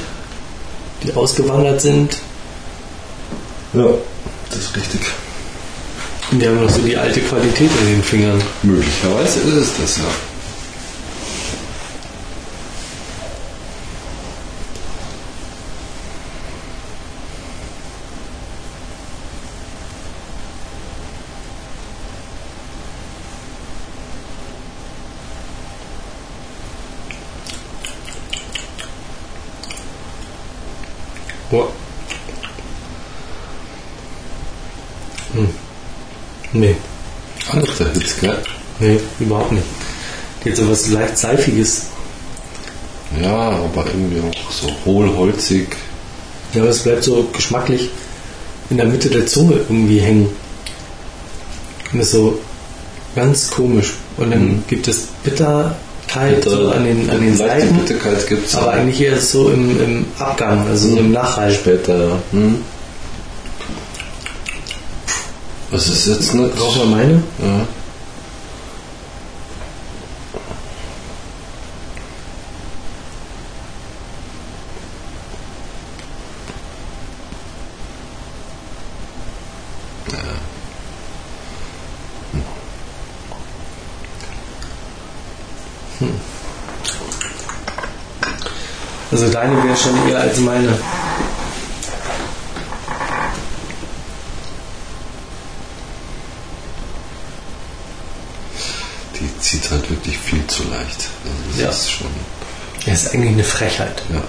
die ausgewandert sind. ja, das ist richtig. Und die haben noch so die alte Qualität in den Fingern. Möglicherweise ist es das, ja. Boah. Hm. Nee, Andere Hits, gell? nee, überhaupt nicht. Die hat so was leicht Seifiges. Ja, aber irgendwie auch so hohlholzig. Ja, aber es bleibt so geschmacklich in der Mitte der Zunge irgendwie hängen. Und ist so Ganz komisch. Und dann Mhm. gibt es Bitterkeit Bitter- so an den, an den Seiten. Bitterkeit gibt es Aber eigentlich eher so im, im Abgang, also so im Nachhalt. später, ja. Hm. Was ist jetzt nicht? Brauchen wir meine? Ja. Also deine wäre schon eher als meine. Die zieht halt wirklich viel zu leicht. Also das Ja. ist schon. Das ist eigentlich eine Frechheit. Ja.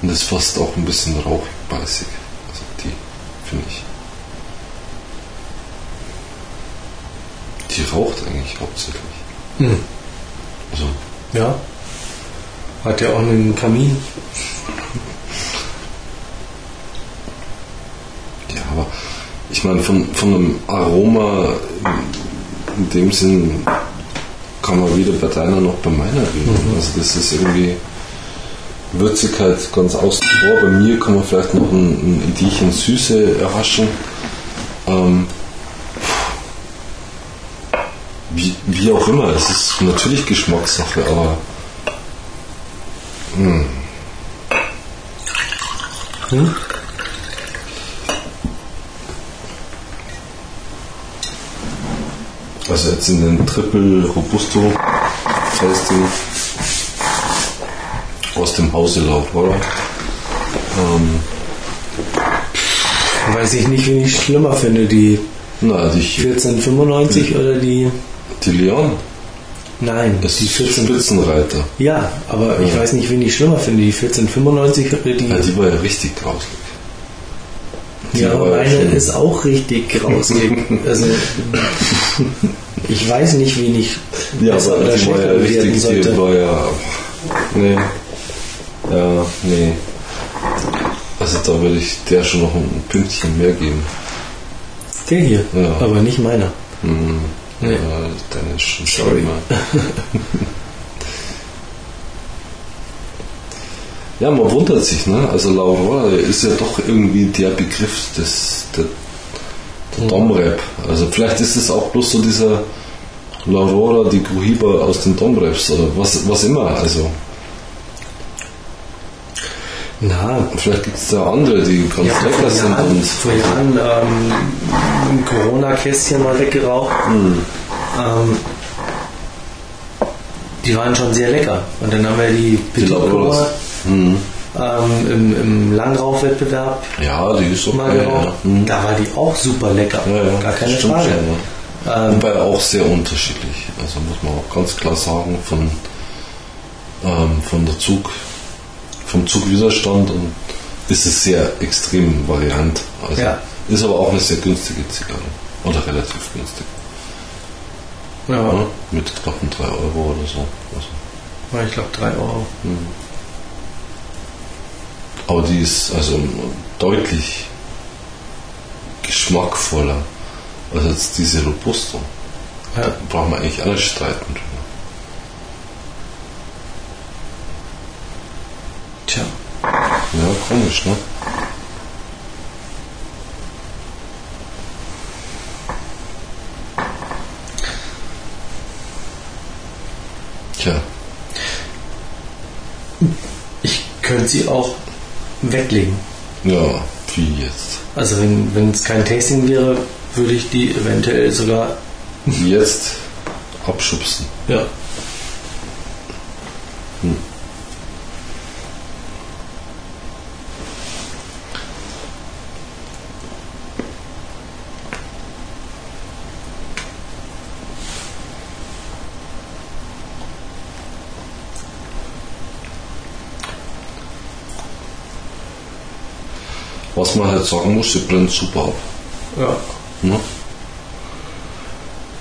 Und ist fast auch ein bisschen rauchig, beißig. Also die, finde ich. Die raucht eigentlich hauptsächlich. Hm. Also, Ja. Hat ja auch einen Kamin. ja, aber ich meine, von, von einem Aroma in dem Sinn kann man weder bei deiner noch bei meiner reden. Also das ist irgendwie Würzigkeit ganz außen vor. Bei mir kann man vielleicht noch ein, ein Idierchen Süße erhaschen. Ähm, wie, auch immer, es ist natürlich Geschmackssache, aber Hm? Also jetzt in den Triple Robusto Tasting aus dem Hause Laurora. Ähm, Weiß ich nicht, wen ich schlimmer finde, die na, die, 1495 oder die. Die Leon Nein, ist die 14. Spitzenreiter. Ja, aber ich Ja. weiß nicht, wen ich schlimmer finde, die 1495 oder die. Ja, die war ja richtig grauslig. die Ja, ja meine schon- ist auch richtig grausig. also, ich weiß nicht, wen ich Ja, besser aber oder die war ja richtig, die sollte. war ja. Nee. Ja, nee. Also da würde ich der schon noch ein Pünktchen mehr geben. Der hier, Ja. aber nicht meiner. Hm. Ja, dann ist schon Sorry. Ja, man wundert sich, ne? Also Laurora ist ja doch irgendwie der Begriff des der, der Domrep. Also vielleicht ist es auch bloß so dieser Laurora die Cohiba aus den Domreps oder was, was immer. Also Na, vielleicht gibt es da andere, die ganz lecker vor sind und vor Jahren ähm, ein Corona-Kästchen mal weggeraucht. Hm. Ähm, die waren schon sehr lecker. Und dann haben wir die Petit Lauroras. Cola Hm. ähm, im, im Langrauchwettbewerb Ja, die ist mal okay. geraucht. Ja. Hm. Da war die auch super lecker. Ja, ja, Gar keine Frage. ja. Ähm, Wobei auch sehr unterschiedlich. Also muss man auch ganz klar sagen, von, ähm, von der Zug, vom Zugwiderstand und ist es sehr extrem variant. Also Ja. Ist aber auch eine sehr günstige Zigarre. Oder relativ günstig. ja, Ja, mit knappen 3 Euro oder so. Also, ich glaube 3 Euro. aber die ist also deutlich geschmackvoller als jetzt diese Robusto. Ja. Da braucht man eigentlich alles streiten drüber. Tja. Ja, komisch, ne? Tja, Ich könnte sie auch weglegen. ja, wie jetzt? Also wenn wenn es kein Tasting wäre, würde ich die eventuell sogar Jetzt abschubsen. ja. was man halt sagen muss, sie brennt super ab. Ja. Ne?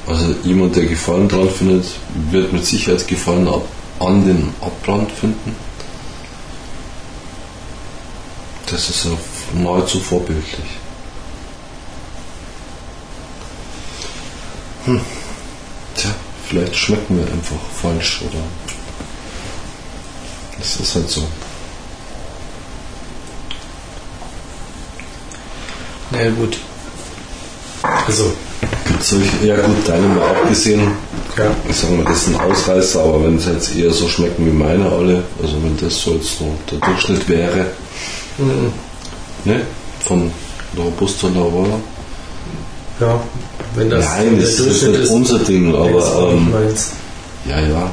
Also jemand, der Gefallen dran findet, wird mit Sicherheit Gefallen ab, an den Abbrand finden. Das ist ja nahezu vorbildlich. Hm. Tja, vielleicht schmecken wir einfach falsch oder. Das ist halt so. Na ja, gut. Also. Gibt solche, ja gut, deine mal abgesehen. Ja. Ich sage mal, das ist ein Ausreißer, aber wenn es jetzt eher so schmecken wie meine alle, also wenn das so jetzt so der Durchschnitt wäre, Mhm. ne? Von der Robusta Laura. Ja, wenn das Nein, der das ist Durchschnitt nicht ist, unser Ding, aber ähm, meins. ja, ja.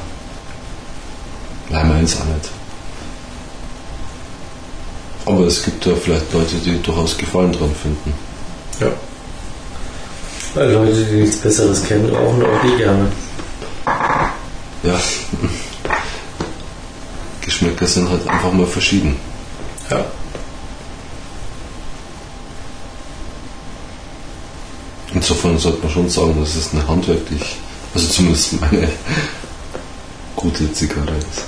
Nein, meins auch nicht. Aber es gibt ja vielleicht Leute, die durchaus Gefallen dran finden. Ja. Weil Leute, die nichts Besseres kennen, rauchen auch die gerne. Ja. Geschmäcker sind halt einfach mal verschieden. Ja. Insofern sollte man schon sagen, dass es eine handwerklich, also zumindest meine gute Zigarre ist.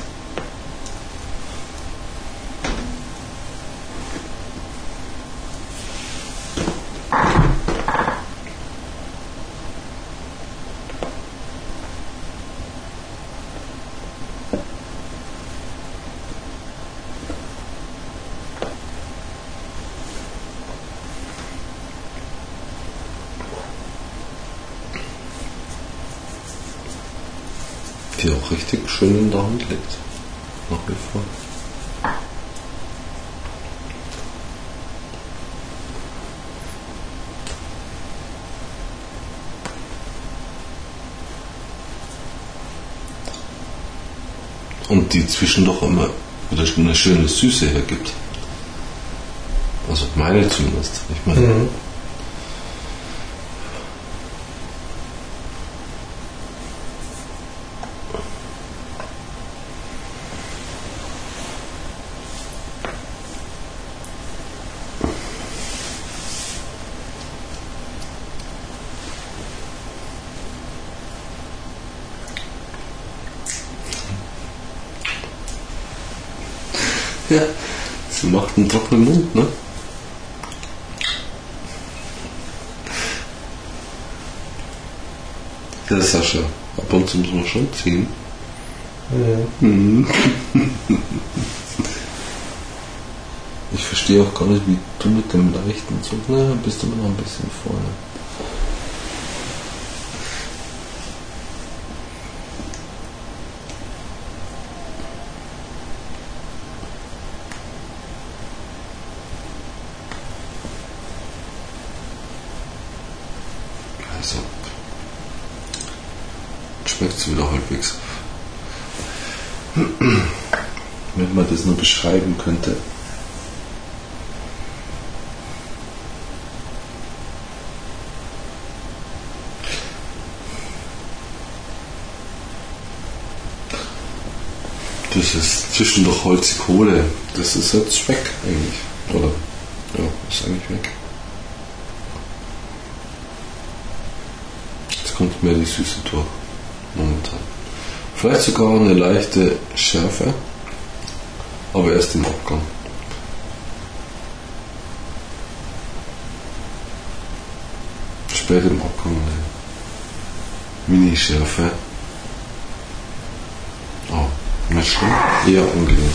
Die auch richtig schön in der Hand liegt. Nach wie vor. Und die zwischendurch immer wieder eine schöne Süße hergibt. Also meine zumindest. Ich meine, Mhm. Ja, sie macht einen trockenen Mund, ne? Ja, Sascha, ab und zu muss man schon ziehen. Mhm. Ich verstehe auch gar nicht, wie du mit dem leichten Zug, na, bist du immer noch ein bisschen vorne. Also, schmeckt es wieder halbwegs. Wenn man das nur beschreiben könnte. Das ist zwischendurch Holz, Kohle. Das ist jetzt weg eigentlich. Oder? Ja, ist eigentlich weg. Jetzt kommt mehr die Süße durch. Momentan. Vielleicht sogar eine leichte Schärfe. Aber erst im Abgang. Später im Abgang eine Mini-Schärfe. Oh, nicht schlimm. Eher angenehm.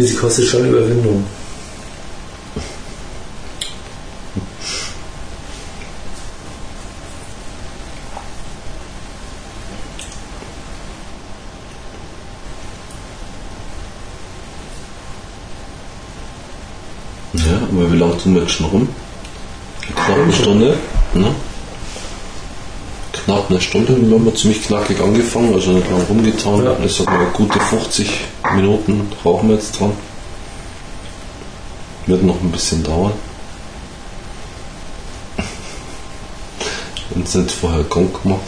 Nee, sie kostet schon Überwindung. Ja, aber wir jetzt schon rum? Eine Stunde. Ne? Knapp eine Stunde. Wir haben wir ziemlich knackig angefangen, also nicht lang rumgetan. Ja. Ich sag mal, gute 50 Minuten rauchen wir jetzt dran. Wird noch ein bisschen dauern. Wenn es nicht vorher Gong gemacht.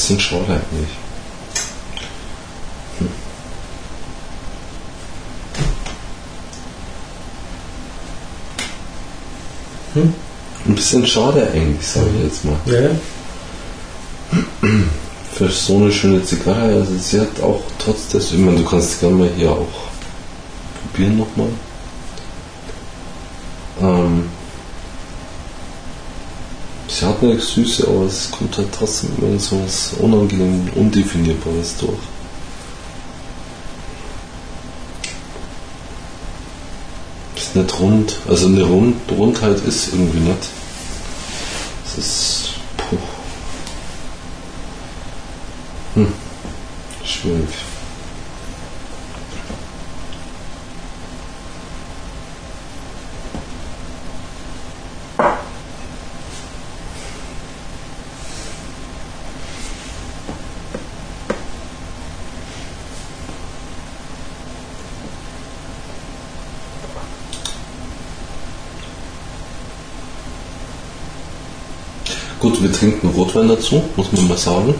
Bisschen schade eigentlich. Hm. Hm? Ein bisschen schade eigentlich, sage ich jetzt mal. Ja, ja. Für so eine schöne Zigarre, also sie hat auch trotz des, ich meine, du kannst gerne mal hier auch probieren nochmal. Ähm, eine Süße, aber es kommt halt trotzdem immer so was unangenehm Undefinierbares durch. Ist nicht rund, also eine rund, Rundheit ist irgendwie nicht. Es ist. Puh. Hm. Schwierig. Wir trinken Rotwein dazu, muss man mal sagen.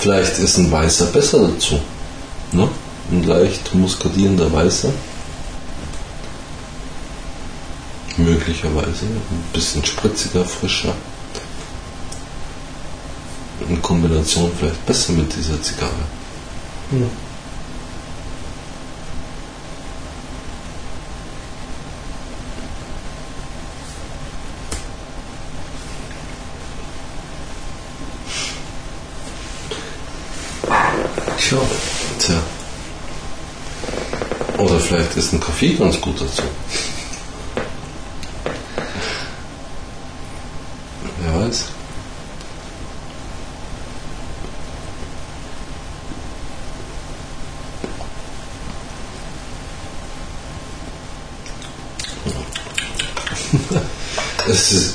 Vielleicht ist ein Weißer besser dazu. Ne? Ein leicht muskadierender Weißer. Möglicherweise ein bisschen spritziger, frischer. In Kombination vielleicht besser mit dieser Zigarre. Hm. Tja. Tja. Oder vielleicht ist ein Kaffee ganz gut dazu. Wer weiß. Es ist,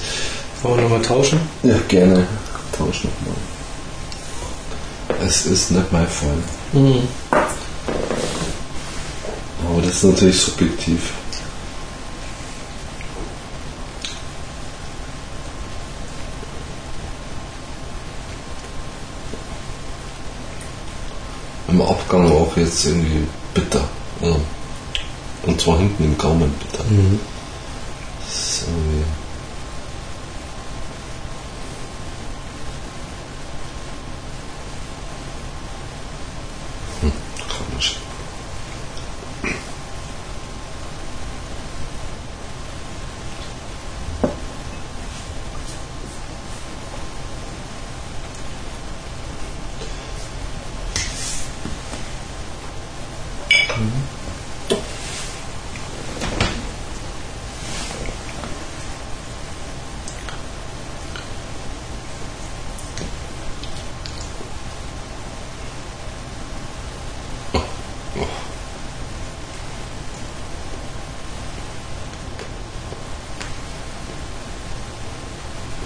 Wollen wir nochmal tauschen? ja, gerne. Tausch nochmal. Es ist nicht mein Fall. Mhm. Das ist natürlich subjektiv. Im Abgang auch jetzt irgendwie bitter. Und zwar hinten im Gaumen bitter. Mhm. Das ist irgendwie hm, komisch.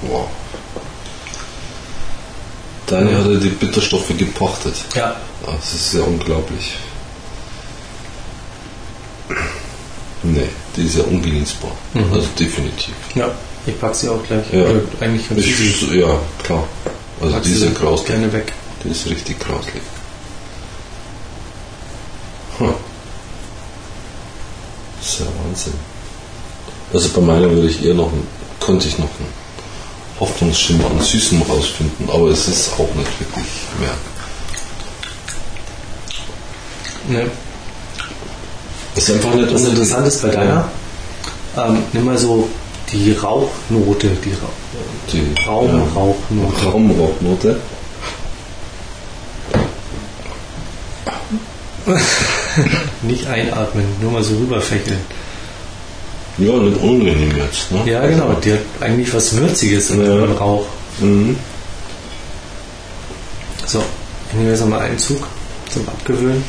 Wow. Deine hatte die Bitterstoffe gepachtet. Ja. Das ist ja unglaublich. Nee, die ist ja ungenießbar. Mhm. Also definitiv. Ja. Ich pack sie auch gleich. Ja. Oder Eigentlich Ich, ja, klar. Also packst diese sie grauslich. gerne weg. Die ist richtig grauslich. Hm. Das ist ja Wahnsinn. Also bei meiner würde ich eher noch, einen- könnte ich noch einen Hoffnungsschimmer an Süßen rausfinden, aber es ist auch nicht wirklich mehr. Ne? Ist einfach nicht Was unter- interessant ist bei deiner, ähm, nimm mal so die Rauchnote, die Ra die Raumrauchnote. Ja, Raumrauchnote. Nicht einatmen, nur mal so rüberfächeln. Ja, nicht unangenehm jetzt. Ne? Ja, genau. Die hat eigentlich was Würziges in Ja. ja. Rauch. Mhm. So, ich nehme jetzt nochmal einen Zug zum Abgewöhnen.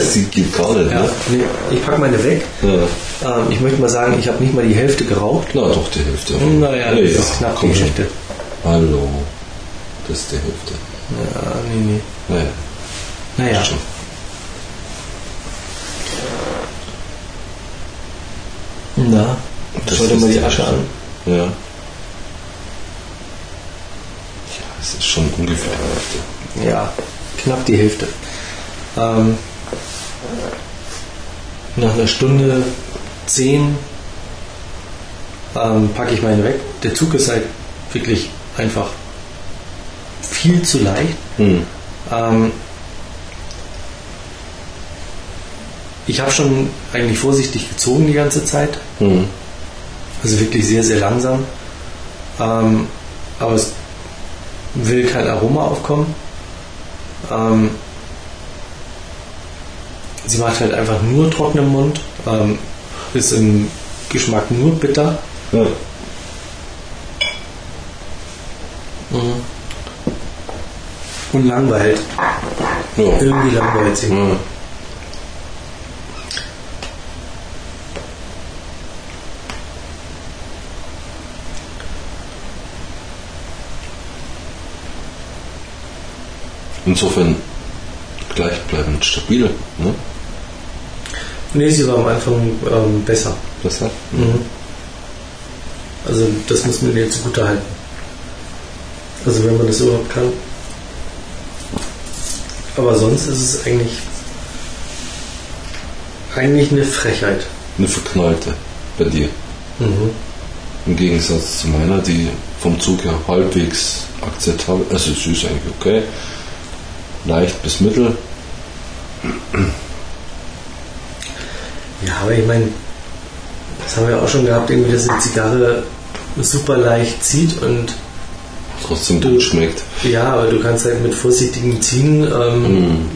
Sie gibt gar nicht, Ja, ne? nee, ich packe meine weg. Ja. Ähm, ich möchte mal sagen, ich habe nicht mal die Hälfte geraucht. Na, doch, die Hälfte. Naja, das ist knapp komm die schon. Hälfte. Hallo. Das ist die Hälfte. Ja, nee, nee. Naja, Naja, schon. Na, Das schau dir ist mal die Asche an. Ja. Ja, es ist schon ungefähr die Hälfte. Ja, knapp die Hälfte. Ähm, nach einer Stunde zehn ähm, packe ich meine weg. Der Zug ist halt wirklich einfach viel zu leicht. Hm. Ähm, ich habe schon eigentlich vorsichtig gezogen die ganze Zeit. Hm. Also wirklich sehr, sehr langsam. Ähm, aber es will kein Aroma aufkommen. Ähm, sie macht halt einfach nur trockenen Mund. Ähm, ist im Geschmack nur bitter. Ja. Und langweilt. Ja. Irgendwie langweilt sie. Ja. Insofern gleichbleibend stabil, ne? Nee, sie war am Anfang ähm, besser. Besser? Mhm. Also das muss man ihr zugute halten. Also wenn man das überhaupt kann. Aber sonst ist es eigentlich eigentlich eine Frechheit. Eine verknallte bei dir. Mhm. Im Gegensatz zu meiner, die vom Zug her halbwegs akzeptabel, also es ist eigentlich okay, leicht bis mittel. Ja, aber ich meine, das haben wir auch schon gehabt, irgendwie, dass eine Zigarre super leicht zieht und trotzdem gut schmeckt. ja, aber du kannst halt mit vorsichtigem Ziehen ähm, Mhm.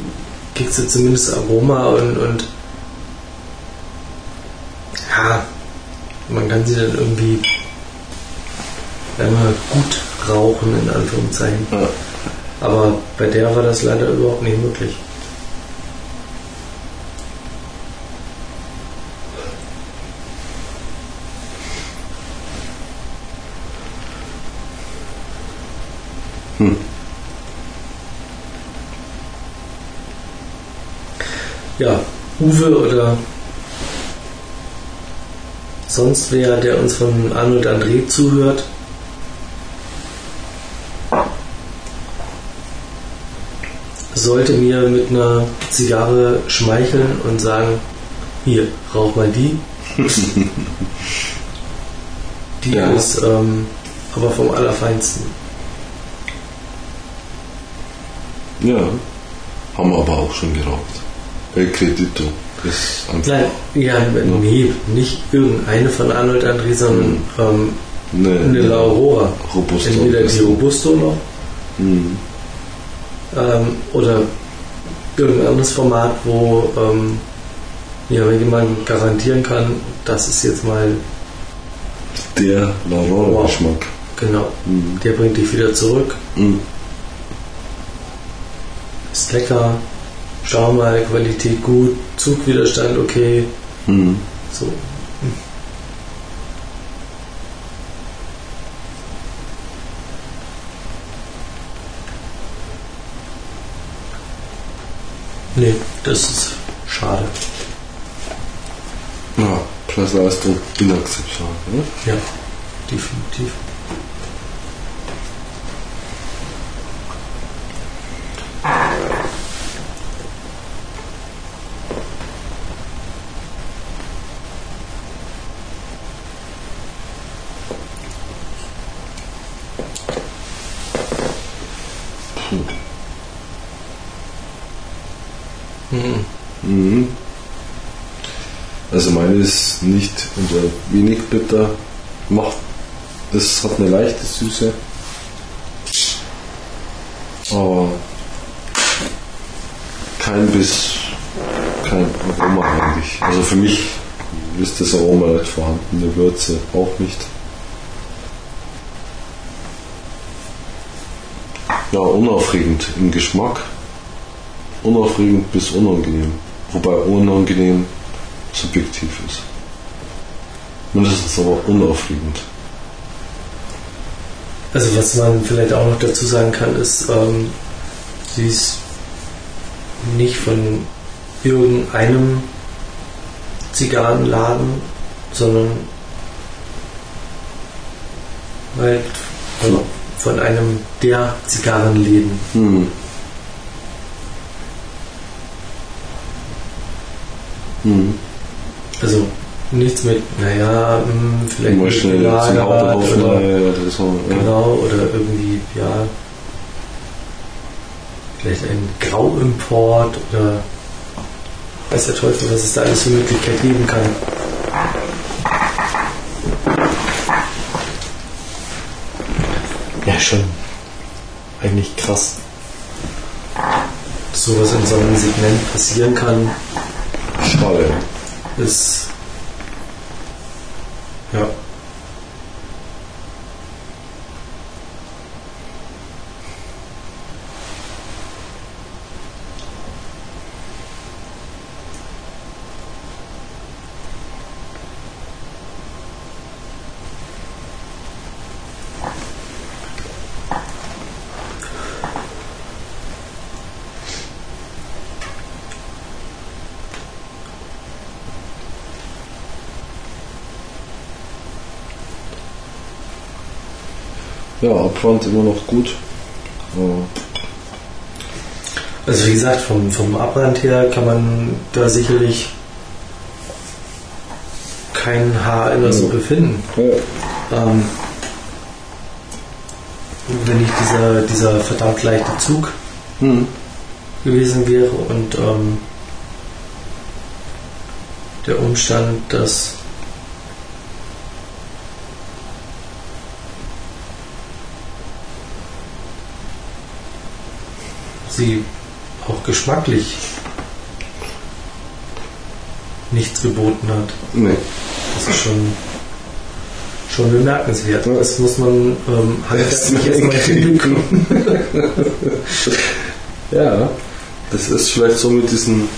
kriegst du zumindest Aroma und, und ja, man kann sie dann irgendwie einmal gut rauchen, in Anführungszeichen. Ja. Aber bei der war das leider überhaupt nicht möglich. Hm. Ja, Uwe oder sonst wer, der uns von Arnold André zuhört, sollte mir mit einer Zigarre schmeicheln und sagen, hier, rauch mal die. Die Ja. ist ähm, aber vom Allerfeinsten. Ja, haben wir aber auch schon geraucht. El Credito ist einfach Nein, ja, nee, nicht irgendeine von Arnold André, sondern ähm, eine, eine La Aurora. Robusto. Entweder die Robusto noch Mhm. Ähm, oder irgendein anderes Format, wo ähm, ja, jemand garantieren kann, das ist jetzt mal Der La Aurora Wow. Genau, Mhm. der bringt dich wieder zurück, Mhm. ist lecker, schau mal, Qualität gut, Zugwiderstand okay, Mhm. so. Nee, das ist schade. Ja, Preis-Leistung inakzeptabel. Ne? Ja, definitiv. Mhm. Mhm. Also meine ist nicht unter wenig bitter, macht, das hat eine leichte Süße. Aber kein Biss, kein Aroma eigentlich. Also für mich ist das Aroma nicht vorhanden, eine Würze auch nicht. Ja, unaufregend im Geschmack. Unaufregend bis unangenehm. Wobei unangenehm subjektiv ist. Mindestens aber unaufregend. Also was man vielleicht auch noch dazu sagen kann, ist, ähm, sie ist nicht von irgendeinem Zigarrenladen, sondern halt von, von einem der Zigarrenläden. Hm. Hm. Also nichts mit, naja, hm, vielleicht Mal schnell zum gelagert Hauptbahnhof, oder, ja, das war, ja. genau, oder irgendwie, ja, vielleicht ein Grauimport oder weiß der Teufel, was es da alles für Möglichkeit geben kann. Ja, schon eigentlich krass. Dass sowas in so einem Segment passieren kann, Schade. ist ja Abwand immer noch gut. Also wie gesagt, vom, vom Abbrand her kann man da sicherlich kein Haar in der. Suppe finden. ja, Ähm, wenn nicht dieser, dieser verdammt leichte Zug hm. gewesen wäre und ähm, der Umstand, dass sie auch geschmacklich nichts geboten hat. Nee. Das ist schon, schon bemerkenswert. Das muss man ähm, handwerklich erstmal hinbekommen. Ja, das ist vielleicht so mit diesen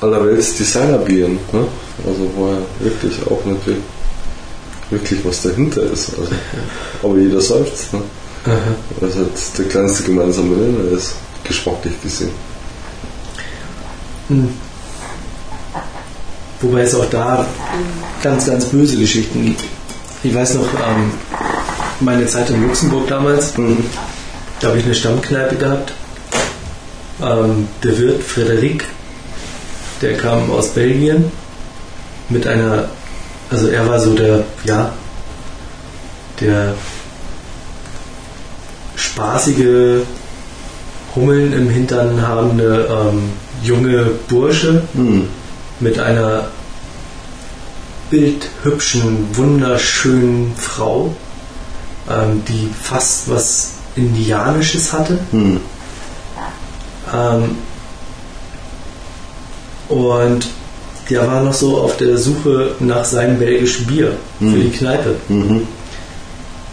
allerwelts Designerbieren, ne? Also wo ja wirklich auch nicht wir- wirklich was dahinter ist. Also, aber jeder seufzt, ne? Weil es halt der kleinste gemeinsame Nenner ist, geschmacklich gesehen. Hm. Wobei es auch da ganz, ganz böse Geschichten gibt. Ich weiß noch, ähm, meine Zeit in Luxemburg damals, da habe ich eine Stammkneipe gehabt. Ähm, der Wirt Frederik, der kam aus Belgien mit einer, also er war so der, ja, der spaßige Hummeln im Hintern habende ähm, junge Bursche Hm. mit einer bildhübschen, wunderschönen Frau, ähm, die fast was Indianisches hatte. Hm. Ähm, und der war noch so auf der Suche nach seinem belgischen Bier für Mhm. die Kneipe. Mhm.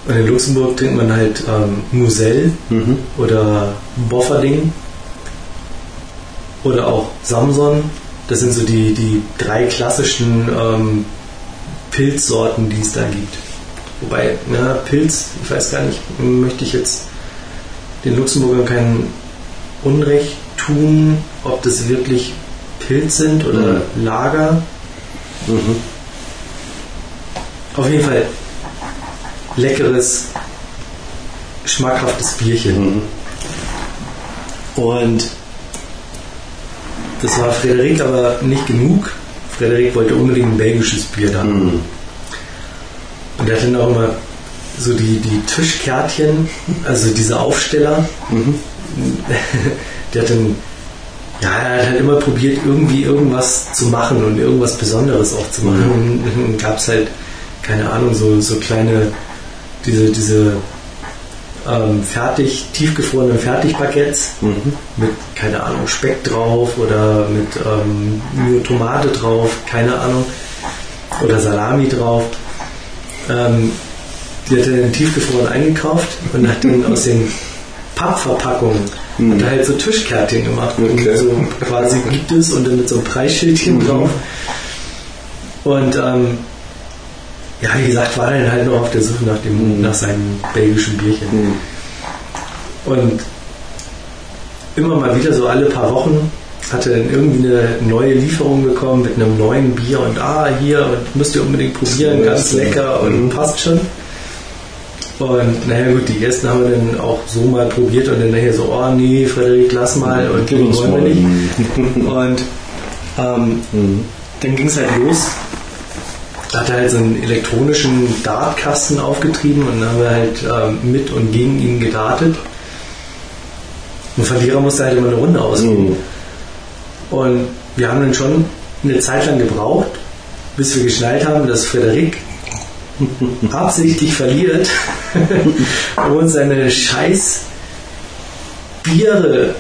Und in Luxemburg trinkt man halt ähm, Moselle Mhm. oder Bofferding oder auch Samson. Das sind so die, die drei klassischen ähm, Pilzsorten, die es da gibt. Wobei, na, Pilz, ich weiß gar nicht, möchte ich jetzt den Luxemburgern kein Unrecht tun, ob das wirklich Pilz sind oder Lager. Mhm. Auf jeden Fall leckeres, schmackhaftes Bierchen. Mhm. Und das war Frederik aber nicht genug. Frederik wollte unbedingt ein belgisches Bier da. Mhm. Und er hatte dann auch immer so die, die Tischkärtchen, also diese Aufsteller. Mhm. Der hat dann ja, er hat halt immer probiert, irgendwie irgendwas zu machen und irgendwas Besonderes auch zu machen. Mhm. Und gab es halt, keine Ahnung, so, so kleine, diese, diese ähm, fertig, tiefgefrorenen Fertigbaguettes mhm. mit, keine Ahnung, Speck drauf oder mit ähm, nur Tomate drauf, keine Ahnung, oder Salami drauf. Ähm, die hat er dann tiefgefroren eingekauft und hat dann aus den Pappverpackungen mhm. hat er halt so Tischkärtchen gemacht. Okay. Und so quasi gibt es und dann mit so einem Preisschildchen mhm. drauf. Und ähm, ja, wie gesagt, war dann halt noch auf der Suche nach, dem, mhm. nach seinem belgischen Bierchen. Mhm. Und immer mal wieder, so alle paar Wochen, hatte dann irgendwie eine neue Lieferung bekommen mit einem neuen Bier und ah, hier und müsst ihr unbedingt probieren, ganz lecker und mhm. passt schon. Und naja gut, die ersten haben wir dann auch so mal probiert und dann nachher so, oh nee, Frederik, lass mal und Gib uns wollen wir nicht. und ähm, mhm. dann ging es halt los da hat er halt so einen elektronischen Dartkasten aufgetrieben und dann haben wir halt ähm, mit und gegen ihn gedartet. Und Verlierer musste halt immer eine Runde ausgeben. Mhm. Und wir haben dann schon eine Zeit lang gebraucht, bis wir geschnallt haben, dass Frederik absichtlich verliert, uns seine scheiß Biere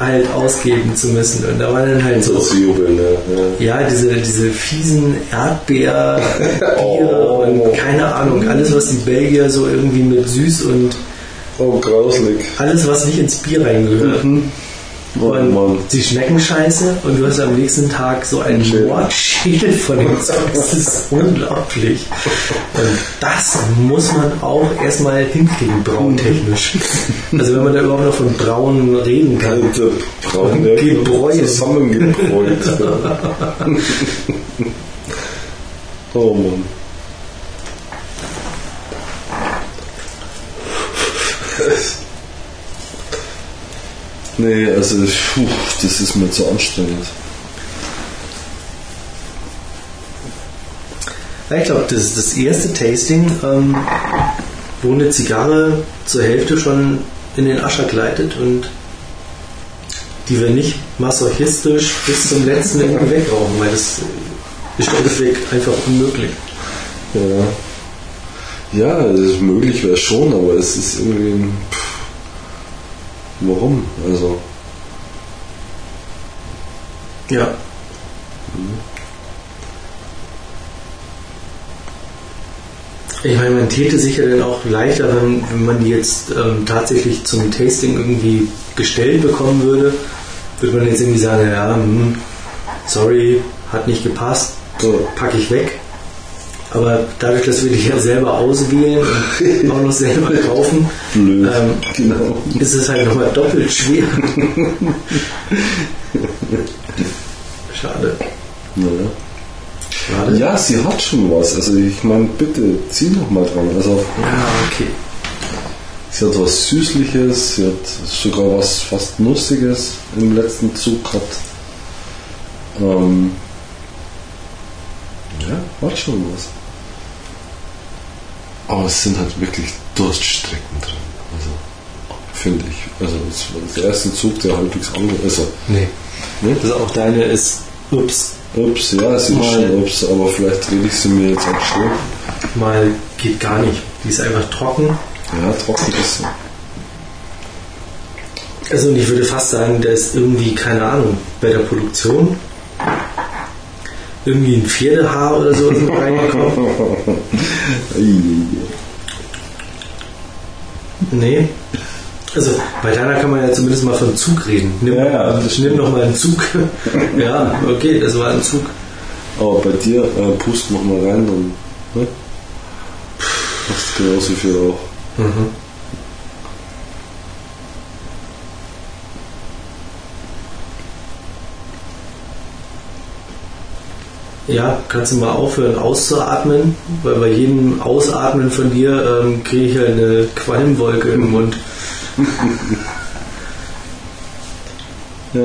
halt ausgeben zu müssen. Und da war dann halt so. Jubeln, ne? ja. ja, diese, diese fiesen Erdbeer oh, und keine Ahnung, alles, was die Belgier so irgendwie mit süß und. Oh, grauslig. Alles, was nicht ins Bier reingehört. Mhm. Und Mann. sie schmecken scheiße und du hast am nächsten Tag so einen Mordschädel von dem Zeug. Das ist unglaublich. Und das muss man auch erstmal hinkriegen, brauntechnisch. Also wenn man da überhaupt noch von braun reden kann. Alte braun Gebräu. Zusammengebräut. oh Mann. Nee, also puh, das ist mir zu anstrengend. ich glaube, das ist das erste Tasting, ähm, wo eine Zigarre zur Hälfte schon in den Ascher gleitet und die wir nicht masochistisch bis zum letzten irgendwie wegrauchen, weil das ist schlichtweg einfach unmöglich. Ja. Ja, möglich wäre schon, aber es ist irgendwie. Pff Warum? Also. Ja. Ich meine, man täte sich ja dann auch leichter, wenn, wenn man die jetzt ähm, tatsächlich zum Tasting irgendwie gestellt bekommen würde, würde man jetzt irgendwie sagen, ja, hm, sorry, hat nicht gepasst, so packe ich weg. Aber dadurch, dass wir die ja selber auswählen und auch noch selber kaufen, ähm, genau. ist es halt nochmal doppelt schwer. Schade. Naja. Schade. Ja, sie hat schon was. Also ich meine, bitte, zieh noch mal dran. Also, ja, okay. Sie hat was Süßliches, sie hat sogar was fast Nussiges im letzten Zug gehabt. Ähm, ja, hat schon was. Aber es sind halt wirklich Durststrecken drin. Also, finde ich. Also, der erste Zug, der halbwegs angeht. Also, nee. nee. Also, auch deine ist Ups. Ups, ja, es ist schon Ups, aber vielleicht rede ich sie mir jetzt auch schön. Mal geht gar nicht. Die ist einfach trocken. Ja, trocken ist sie. Also, und ich würde fast sagen, da ist irgendwie, keine Ahnung, bei der Produktion irgendwie ein Pferdehaar oder so reingekommen. nee. Also bei deiner kann man ja zumindest mal von Zug reden. Nimm, ja, ja. Also, nimm noch mal einen Zug. ja, okay, das war ein Zug. Aber bei dir, äh, pust noch mal rein, dann ne? machst genauso viel auch. Mhm. Ja, kannst du mal aufhören auszuatmen, weil bei jedem Ausatmen von dir ähm, kriege ich halt eine Qualmwolke im Mund. ja.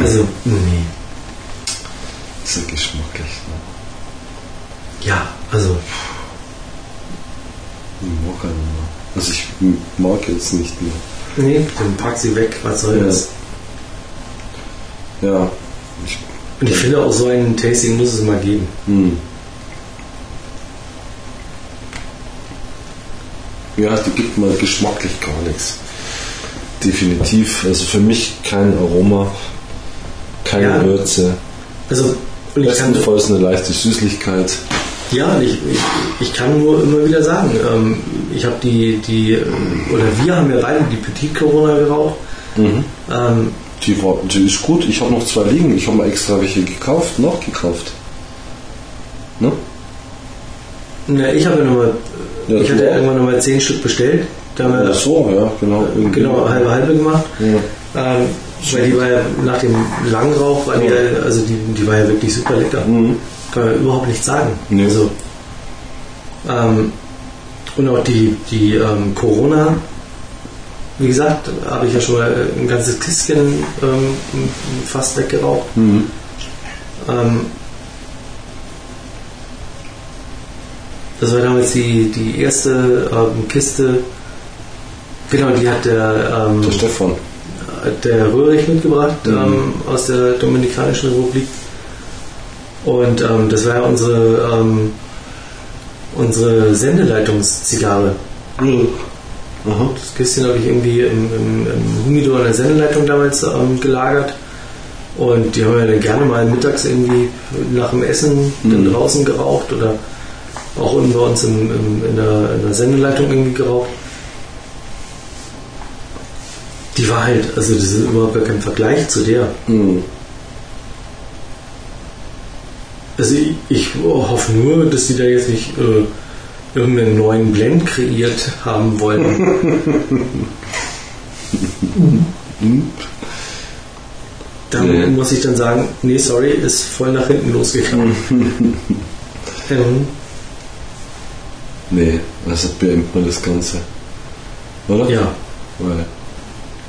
Also, nee. Sehr geschmacklich. Ne? Ja, also. Ich mag halt mehr. Also ich mag jetzt nicht mehr. Nee, dann pack sie weg, was soll Ja. das? Ja. Und ich finde auch so ein Tasting muss es mal geben. hm. Ja, die gibt mir geschmacklich gar nichts. Definitiv. Also für mich kein Aroma, keine Ja. Würze. Also, und ich kann, Bestenfalls eine leichte Süßlichkeit. ja, ich, ich, ich kann nur immer wieder sagen, ähm, ich habe die, die, oder wir haben ja beide die Petit Corona geraucht. Mhm. Ähm, Die, war, die ist gut. Ich habe noch zwei liegen. Ich habe mir extra welche gekauft, noch gekauft. Ne? na, ich habe ja nochmal, Ja, ich hatte auch. irgendwann nochmal zehn Stück bestellt. Da haben wir Ach so, ja, genau. irgendwie. genau halbe halbe gemacht. Ja. Ähm, weil die war ja nach dem Langrauch, war die, Ja. ja, also die, die war ja wirklich super lecker. Mhm. Kann man überhaupt nichts sagen. Nee. Also, ähm, und auch die, die ähm, Corona, wie gesagt, habe ich ja schon mal ein ganzes Kistchen ähm, fast weggeraucht. Mhm. Ähm, das war damals die, die erste ähm, Kiste, genau, die hat der, ähm, Der Stefan. der Röhrig mitgebracht Mhm. ähm, aus der Dominikanischen Republik. Und ähm, das war ja unsere, unsere Sendeleitungszigarre. Aha. Das Kistchen habe ich irgendwie im, im, im Humidor an der Sendeleitung damals ähm, gelagert. Und die haben wir dann gerne mal mittags irgendwie nach dem Essen dann Mhm. draußen geraucht oder auch unten bei uns im, im, in, der, in der Sendeleitung irgendwie geraucht. Die war halt, also das ist überhaupt gar kein Vergleich zu der. Mhm. Also ich, ich hoffe nur, dass die da jetzt nicht äh, irgendeinen neuen Blend kreiert haben wollen. Dann Nee. muss ich dann sagen, nee, sorry, ist voll nach hinten losgegangen. ähm, Nee, also beendet man das Ganze. Oder? ja. Weil,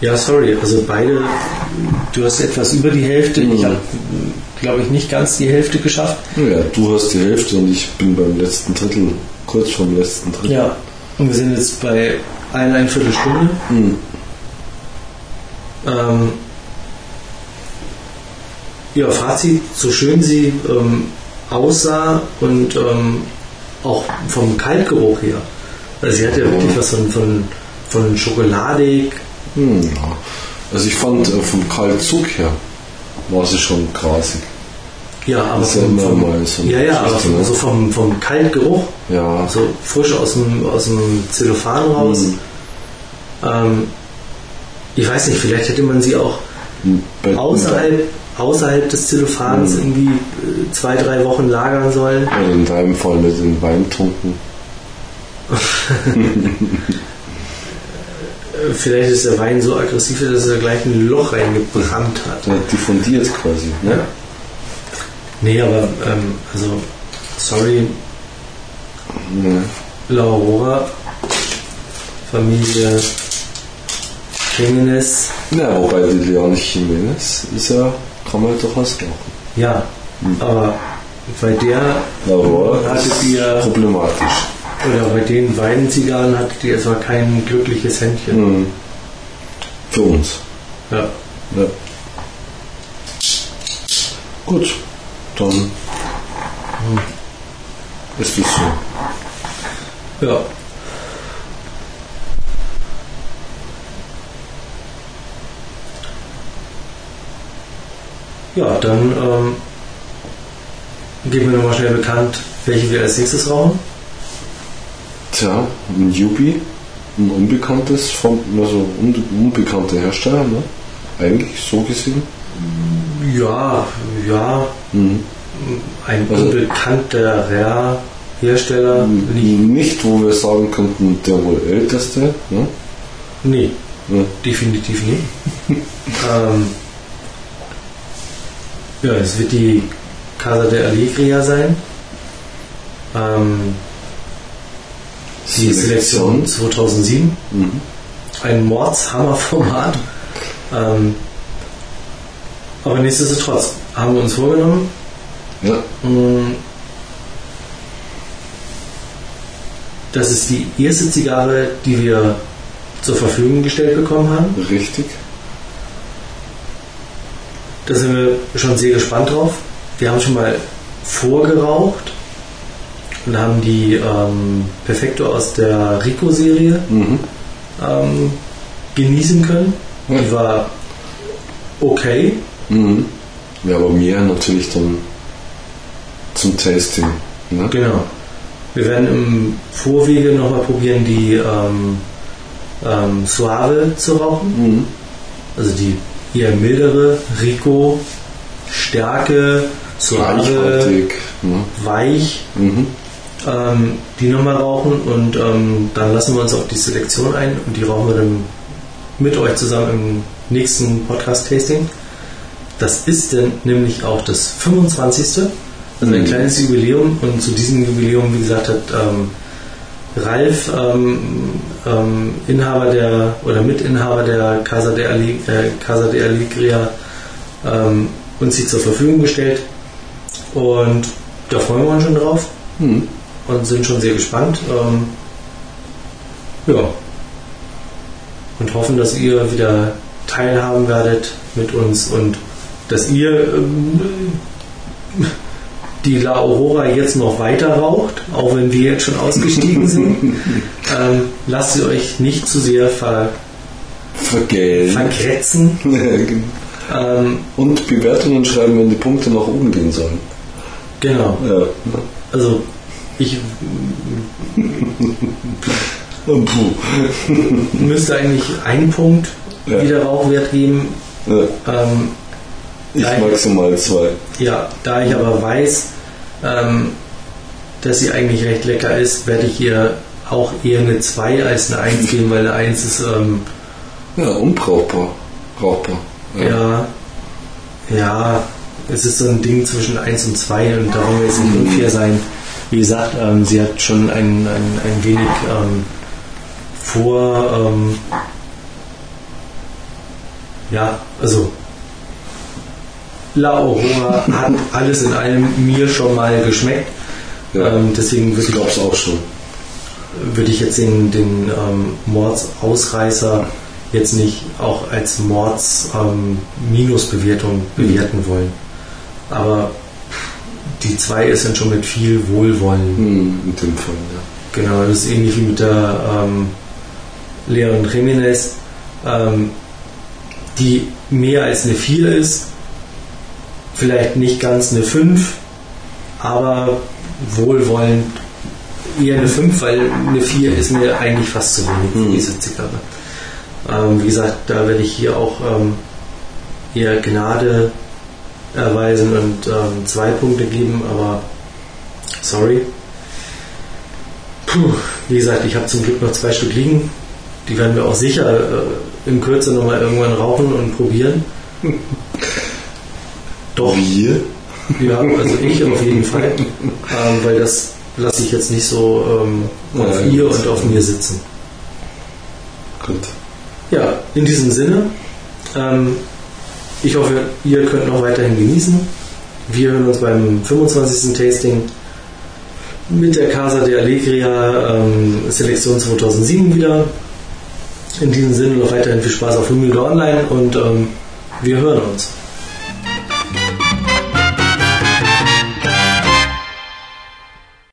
Ja, sorry, also beide, du hast etwas über die Hälfte, ich Mhm. habe, glaube ich, nicht ganz die Hälfte geschafft. ja, du hast die Hälfte und ich bin beim letzten Drittel, kurz vorm letzten Drittel. Ja. Und wir sind jetzt bei eineinviertel Stunde. Mhm. Ähm, ja, Fazit, so schön sie ähm, aussah und ähm, auch vom Kaltgeruch her. Also sie hat ja wirklich was von, von, von schokoladig. Hm, ja. Also ich fand äh, vom Kaltzug her war sie schon grasig. Ja, aber ist ja vom, vom, so ja, ja, aber vom, ne? so vom, vom Kaltgeruch, Ja. so frisch aus dem, aus dem Zellophan raus. Mhm. Ähm, ich weiß nicht, vielleicht hätte man sie auch Bei, außerhalb, außerhalb des Zellophans Mhm. irgendwie äh, zwei, drei Wochen lagern sollen. Oder in deinem Fall mit den Weintunken. Äh, Vielleicht ist der Wein so aggressiv, dass er gleich ein Loch reingebrannt hat. Der diffundiert quasi. Ne? Nee, aber ähm, also, sorry, Ja. La Aurora, Familie Jimenez, ja, wobei die Leon Jimenez ist ja, kann man durchaus rauchen. ja, aber bei der Aber hattet ihr, problematisch. Oder bei den beiden Zigarren hattet ihr erstmal kein glückliches Händchen. Mhm. Für uns. Ja. Ja. Gut, dann ist es so. Ja. Ja, dann ähm, geben wir nochmal schnell bekannt, welche wir als nächstes rauchen. Tja, ein Yubi, ein unbekanntes, vom, also un, unbekannter Hersteller, ne? Eigentlich so gesehen. Ja, ja, Mhm. ein Also- unbekannter Hersteller. Nicht, Nicht, wo wir sagen könnten, der wohl älteste. Ne? nee, Ja. definitiv nicht. ähm, ja, es wird die Casa de Alegria sein. Ähm, die Selektion 2007. Mhm. Ein Mordshammerformat. Ähm, aber nichtsdestotrotz haben wir uns vorgenommen, Ja, mh, das ist die erste Zigarre, die wir zur Verfügung gestellt bekommen haben. Richtig. Da sind wir schon sehr gespannt drauf. Wir haben schon mal vorgeraucht und haben die ähm, Perfekto aus der Rico-Serie Mhm. ähm, genießen können. Ja. Die war okay. Mhm. Ja, aber mehr natürlich dann zum Tasting. Ne? Genau. Wir werden im Vorwege nochmal probieren, die ähm, ähm, Suave zu rauchen. Mhm. Also die eher mildere Rico, Stärke, Suave, Reichhaltig. Ne? weich. Mhm. Ähm, die nochmal rauchen und ähm, dann lassen wir uns auf die Selektion ein und die rauchen wir dann mit euch zusammen im nächsten Podcast-Tasting. Das ist dann nämlich auch das 25. Also ein Mhm. kleines Jubiläum und zu diesem Jubiläum, wie gesagt, hat ähm, Ralf, ähm, ähm, Inhaber der oder Mitinhaber der Casa de, Ali, äh, Casa de Alegria, ähm, uns sie zur Verfügung gestellt und da freuen wir uns schon drauf Mhm. Und sind schon sehr gespannt. Ähm, ja. Und hoffen, dass ihr wieder teilhaben werdet mit uns und dass ihr ähm, die La Aurora jetzt noch weiter raucht, auch wenn wir jetzt schon ausgestiegen sind. ähm, lasst sie euch nicht zu sehr ver Vergällen. vergrätzen. Ähm, Und Bewertungen schreiben, wenn die Punkte nach oben gehen sollen. genau. Ja. Also ich müsste eigentlich einen Punkt Ja. wieder Rauchwert geben. Ja. Ähm, Ich maximal zwei. Ja, da ich aber weiß, ähm, dass sie eigentlich recht lecker ist, werde ich ihr auch eher eine 2 als eine 1 geben, weil eine 1 ist, ähm, Ja, unbrauchbar. Brauchbar. ja. ja, es ist so ein Ding zwischen 1 und 2 und da wollen wir jetzt nicht unfair sein. Wie gesagt, ähm, sie hat schon ein, ein, ein wenig ähm, vor, ähm, ja, also La Aurora hat alles in allem mir schon mal geschmeckt. Ja. Ähm, deswegen Ich würde glaube es auch schon. ich, würde ich jetzt den, den ähm, Mordsausreißer jetzt nicht auch als Mords-Minusbewertung bewerten wollen. Aber die zwei ist dann schon mit viel Wohlwollen. Hm, in dem Fall, ja. Genau, das ist ähnlich wie mit der ähm, Leon Jimenez, ähm, die mehr als eine 4 ist, vielleicht nicht ganz eine 5, aber wohlwollend eher eine 5, weil eine 4 ist mir eigentlich fast zu wenig für Mhm. diese Zigarre. Ähm, wie gesagt, da werde ich hier auch ähm, eher Gnade erweisen und ähm, zwei Punkte geben, aber sorry. Puh, wie gesagt, ich habe zum Glück noch zwei Stück liegen. Die werden wir auch sicher äh, in Kürze nochmal irgendwann rauchen und probieren. Doch, Wir? ja, also ich auf jeden Fall. Ähm, weil das lasse ich jetzt nicht so ähm, auf Ja, ihr und auf mir sitzen. Gut. Ja, in diesem Sinne, ähm, ich hoffe, ihr könnt noch weiterhin genießen. Wir hören uns beim 25. Tasting mit der Casa de Alegria ähm, Selektion 2007 wieder. In diesem Sinne noch weiterhin viel Spaß auf Humilde Online und ähm, wir hören uns.